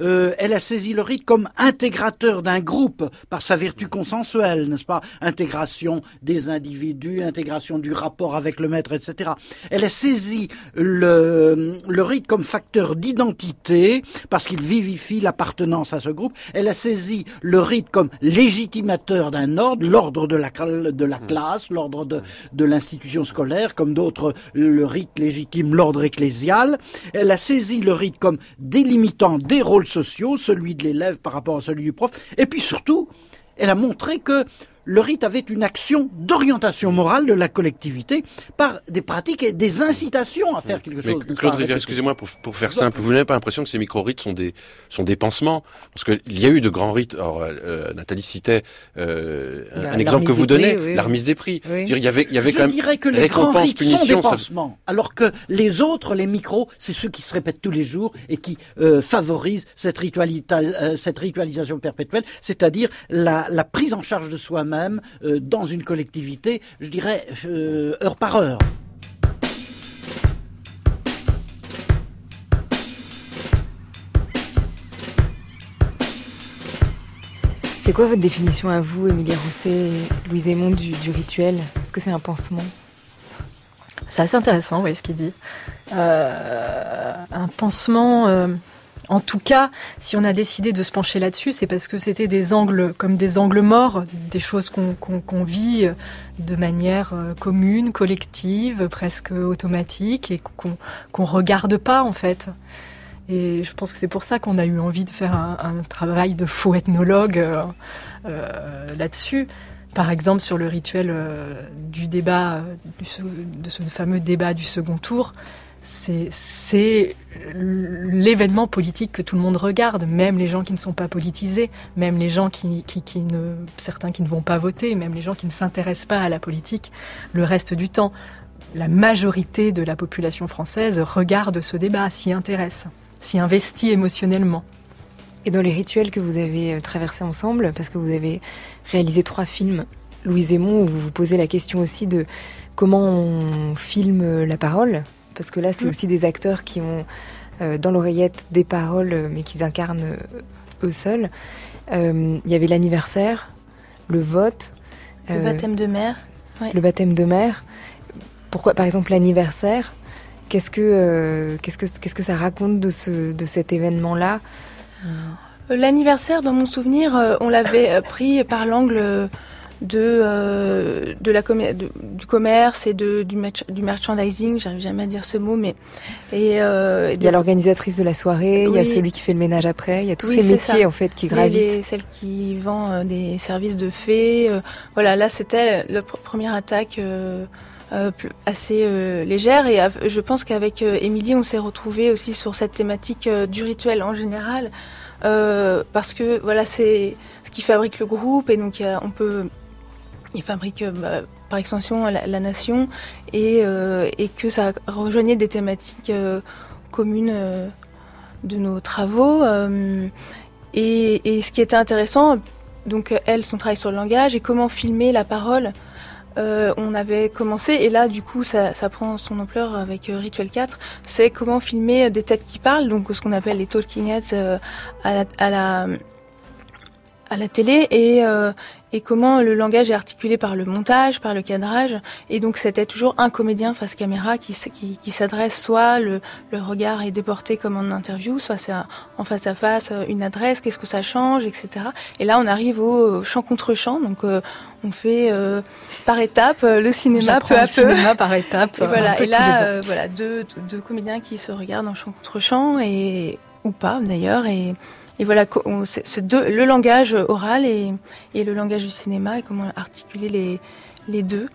[SPEAKER 17] Euh, elle a saisi le rite comme intégrateur d'un groupe par sa vertu consensuelle, n'est-ce pas? Intégration des individus, intégration du rapport avec le maître, etc. Elle a saisi le, le rite comme facteur d'identité parce qu'il vivifie l'appartenance à ce groupe. Elle a saisi le rite comme légitimateur d'un ordre, l'ordre de la, de la classe, l'ordre de, de l'institution scolaire, comme d'autres le rite légitime l'ordre ecclésial. Elle a saisi le rite comme délimitant des rôles sociaux, celui de l'élève par rapport à celui du prof. Et puis surtout, elle a montré que le rite avait une action d'orientation morale de la collectivité par des pratiques et des incitations à faire quelque chose.
[SPEAKER 16] Claude Rivière, excusez-moi, pour, pour, faire simple, vous n'avez pas l'impression que ces micro-rites sont des, sont des pansements? Parce qu'il y a eu de grands rites. Alors, euh, Nathalie citait euh, un exemple que vous donnez, la remise des prix. il y avait, il y avait quand même
[SPEAKER 17] dirais que les grands rites sont des pansements, alors que les autres, les micros, c'est ceux qui se répètent tous les jours et qui euh, favorisent cette, ritualisation perpétuelle, c'est-à-dire la, la prise en charge de soi-même même euh, dans une collectivité, je dirais, euh, heure par heure.
[SPEAKER 2] C'est quoi votre définition à vous, Émilie Rousset, Louise Aymon, du, du rituel? Est-ce que c'est un pansement?
[SPEAKER 3] C'est assez intéressant, oui, ce qu'il dit. Euh, un pansement, euh, en tout cas, si on a décidé de se pencher là-dessus, c'est parce que c'était des angles, comme des angles morts, des choses qu'on vit de manière euh, commune, collective, presque automatique, et qu'on qu'on regarde pas, en fait. Et je pense que c'est pour ça qu'on a eu envie de faire un, travail de faux ethnologue euh, euh, là-dessus. Par exemple, sur le rituel du débat, de ce fameux débat du second tour, c'est l'événement politique que tout le monde regarde, même les gens qui ne sont pas politisés, même les gens qui ne, certains qui ne vont pas voter, même les gens qui ne s'intéressent pas à la politique le reste du temps. La majorité de la population française regarde ce débat, s'y intéresse, s'y investit émotionnellement.
[SPEAKER 2] Et dans les rituels que vous avez euh, traversés ensemble, parce que vous avez réalisé trois films, Louise Aymon, où vous vous posez la question aussi de comment on filme euh, la parole, parce que là, c'est
[SPEAKER 4] Mm.
[SPEAKER 2] aussi des acteurs qui ont euh, dans l'oreillette des paroles, euh, mais qu'ils incarnent euh, eux seuls. Il y avait l'anniversaire, le vote,
[SPEAKER 4] Le baptême de mer. ouais.
[SPEAKER 2] le baptême de mer. Pourquoi, par exemple, l'anniversaire Qu'est-ce que, qu'est-ce que, qu'est-ce que ça raconte de, ce, de cet événement-là?
[SPEAKER 4] L'anniversaire, dans mon souvenir, on l'avait pris par l'angle de, euh, de la de- du commerce et de, du, du merchandising. J'arrive jamais à dire ce mot, mais et, euh,
[SPEAKER 2] Il y a l'organisatrice de la soirée, il y a celui qui fait le ménage après, il y a tous
[SPEAKER 4] Oui,
[SPEAKER 2] ces métiers
[SPEAKER 4] ça.
[SPEAKER 2] en fait qui gravitent.
[SPEAKER 4] les- celle qui vend euh, des services de fées. euh, voilà, là c'était la pr- première attaque euh, euh, assez euh, légère. Et je pense qu'avec euh, Émilie, on s'est retrouvés aussi sur cette thématique du rituel en général, euh, parce que voilà, c'est ce qui fabrique le groupe, et donc on peut il fabrique euh, bah, par extension la, nation et, euh, et que ça rejoignait des thématiques euh, communes de nos travaux. et, et ce qui était intéressant, donc elle, son travail sur le langage et comment filmer la parole. on avait commencé, et là du coup ça, ça prend son ampleur avec Rituel 4, c'est comment filmer des têtes qui parlent, donc ce qu'on appelle les talking heads à la, à la, à la télé et, euh, et comment le langage est articulé par le montage, par le cadrage. Et donc c'était toujours un comédien face caméra qui, s- qui, qui s'adresse, soit le, le regard est déporté comme en interview, soit c'est en face à face euh, une adresse, qu'est-ce que ça change, etc. Et là on arrive au chant contre chant, donc euh, on fait euh, par étape euh, le cinéma peu à
[SPEAKER 3] le
[SPEAKER 4] peu.
[SPEAKER 3] cinéma par étape,
[SPEAKER 4] Et voilà, et là euh, voilà deux, deux comédiens qui se regardent en chant contre chant et ou pas d'ailleurs et et voilà, on- deux- le langage oral et, et le langage du cinéma et comment articuler les, les deux.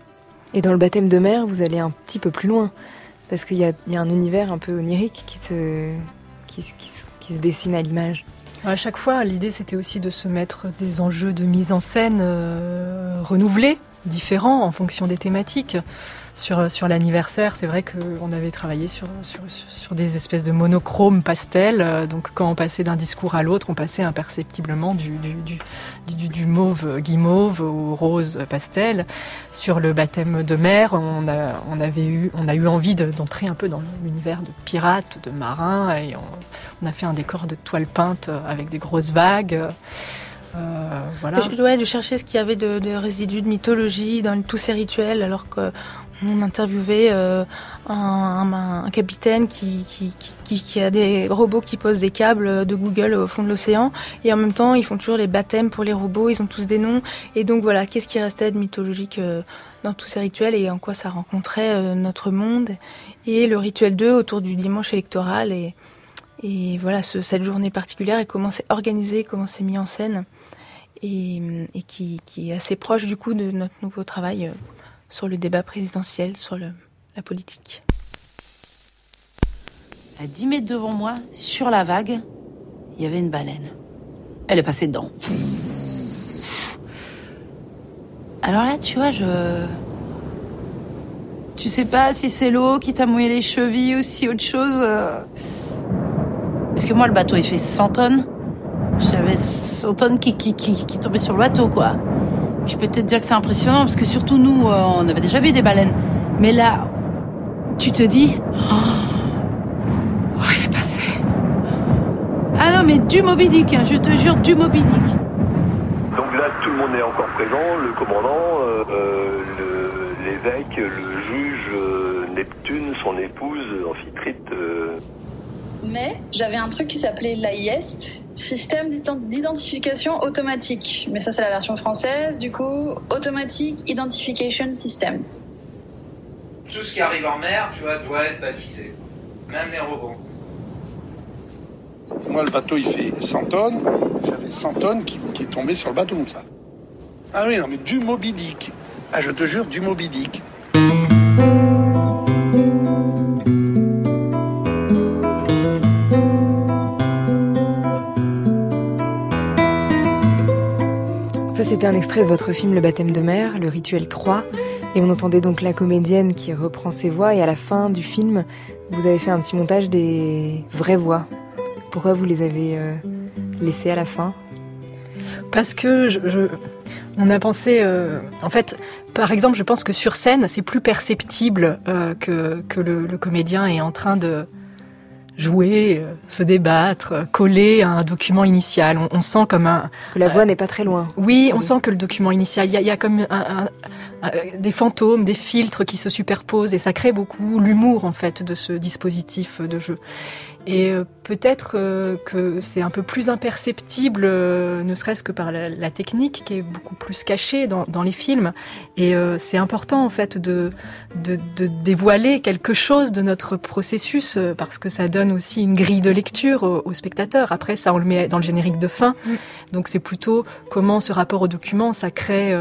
[SPEAKER 2] Et dans le baptême de mer, vous allez un petit peu plus loin, parce qu'il y a, il y a un univers un peu onirique qui se, qui, se- qui se- qui se dessine à l'image.
[SPEAKER 3] À chaque fois, l'idée c'était aussi de se mettre des enjeux de mise en scène euh, renouvelés, différents en fonction des thématiques. Sur, sur l'anniversaire, c'est vrai qu'on avait travaillé sur, sur, sur- des espèces de monochromes pastels. euh, Donc quand on passait d'un discours à l'autre, on passait imperceptiblement du, du, du, mauve guimauve au rose pastel. Sur le baptême de mer, on a, on avait eu, on a eu envie de- d'entrer un peu dans l'univers de pirates, de marins, et on, a fait un décor de toile peinte avec des grosses vagues. Euh, voilà.
[SPEAKER 4] Ouais, de chercher ce qu'il y avait de, de résidus de mythologie dans tous ces rituels, alors que on interviewait euh, un, capitaine qui, qui, a des robots qui posent des câbles de Google au fond de l'océan, et en même temps ils font toujours les baptêmes pour les robots, ils ont tous des noms, et donc voilà, qu'est-ce qui restait de mythologique euh, dans tous ces rituels et en quoi ça rencontrait euh, notre monde, et le rituel 2 autour du dimanche électoral, et, voilà ce- cette journée particulière et comment c'est organisé, comment c'est mis en scène et, qui, est assez proche du coup de notre nouveau travail sur le débat présidentiel, sur le, la politique.
[SPEAKER 18] À 10 mètres devant moi, sur la vague, il y avait une baleine. Elle est passée dedans. Alors là, tu vois, je. Tu sais pas si c'est l'eau qui t'a mouillé les chevilles ou si autre chose. euh. Parce que moi, le bateau, il fait 100 tonnes. J'avais 100 tonnes qui, qui, qui, qui tombaient sur le bateau, quoi. Je peux te dire que c'est impressionnant parce que surtout nous, euh, on avait déjà vu des baleines. Mais là, tu te dis. Oh, il est passé. Ah non, mais du Moby Dick, hein, je te jure, du Moby Dick.
[SPEAKER 19] Donc là, tout le monde est encore présent, le commandant, euh, l'évêque, le juge, euh, Neptune, son épouse,
[SPEAKER 20] Mais j'avais un truc qui s'appelait l'AIS, système d'ident- d'identification automatique. Mais ça, c'est la version française, du coup, Automatic Identification System.
[SPEAKER 21] Tout ce qui arrive en mer, tu vois, doit être baptisé. Même les robots.
[SPEAKER 22] Moi, le bateau, il fait 100 tonnes. J'avais 100 tonnes qui, qui est tombé sur le bateau comme ça. Ah oui, non, mais du Moby Dick. Ah, je te jure, du Moby Dick.
[SPEAKER 2] C'était un extrait de votre film Le baptême de mer, le rituel 3. Et on entendait donc la comédienne qui reprend ses voix. Et à la fin du film, vous avez fait un petit montage des vraies voix. Pourquoi vous les avez euh, laissées à la fin?
[SPEAKER 3] Parce que je, on a pensé, euh, en fait, par exemple, je pense que sur scène, c'est plus perceptible euh, que, le comédien est en train de jouer, euh, se débattre, euh, coller à un document initial. On, on sent comme un...
[SPEAKER 2] Que la voix n'est pas très loin.
[SPEAKER 3] Oui, on sent que le document initial, il y y a comme un- un- un- des fantômes, des filtres qui se superposent et ça crée beaucoup l'humour en fait de ce dispositif de jeu. Et euh, peut-être euh, que c'est un peu plus imperceptible, euh, ne serait-ce que par la, la technique qui est beaucoup plus cachée dans, dans les films. Et c'est important en fait de, de, de dévoiler quelque chose de notre processus parce que ça donne aussi une grille de lecture au, au spectateur. Après, ça on le met dans le générique de fin. Donc c'est plutôt comment ce rapport au document, ça crée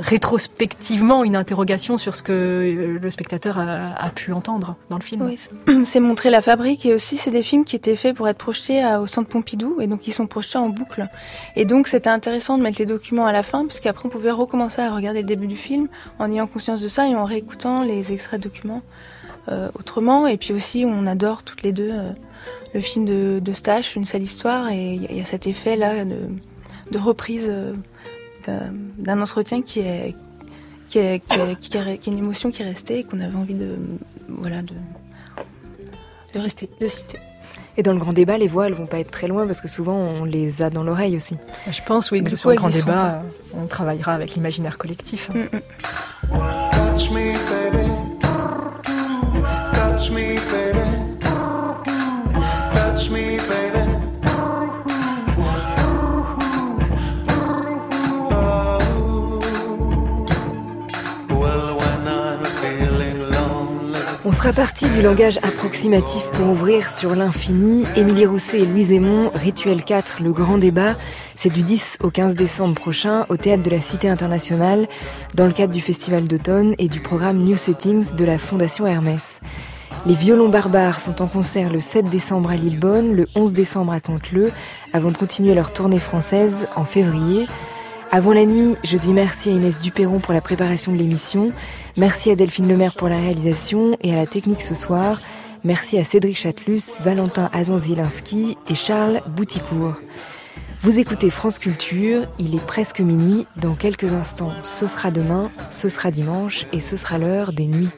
[SPEAKER 3] rétrospectivement une interrogation sur ce que euh, le spectateur a, pu entendre dans le film.
[SPEAKER 4] Oui, c'est- montrer la fabrique et aussi c'est des films qui étaient faits pour être projetés à- au centre Pompidou et donc ils sont projetés en boucle. Et donc c'était intéressant de mettre les documents à la fin parce on pouvait recommencer à regarder le début du film en ayant conscience de ça et en réécoutant les extraits de documents euh, autrement. Et puis aussi on adore toutes les deux euh, le film de, de Stache, Une sale histoire et il y, a- cet effet là de, reprise euh, d'un- d'un entretien qui est qui est, qui, est, qui est- qui est une émotion qui est restée et qu'on avait envie de voilà de de rester, de citer.
[SPEAKER 2] Et dans le grand débat, les voix, elles vont pas être très loin parce que souvent on les a dans l'oreille aussi.
[SPEAKER 3] Je pense, oui, que sur le grand débat, on travaillera avec l'imaginaire collectif.
[SPEAKER 22] Touch me, baby. Touch me, baby.
[SPEAKER 2] Sera du langage approximatif pour ouvrir sur l'infini. Émilie Rousset et Louise Aymon, Rituel 4, le grand débat. C'est du 10 au 15 décembre prochain au théâtre de la Cité internationale dans le cadre du festival d'automne et du programme New Settings de la Fondation Hermès. Les violons barbares sont en concert le 7 décembre à Lillebonne, le 11 décembre à Canteleu, avant de continuer leur tournée française en février. Avant la nuit, je dis merci à Inès Duperron pour la préparation de l'émission, merci à Delphine Lemaire pour la réalisation et à la technique ce soir, merci à Cédric Chatelus, Valentin Azanzielinski et Charles Bouticourt. Vous écoutez France Culture, il est presque minuit, dans quelques instants ce sera demain, ce sera dimanche et ce sera l'heure des nuits.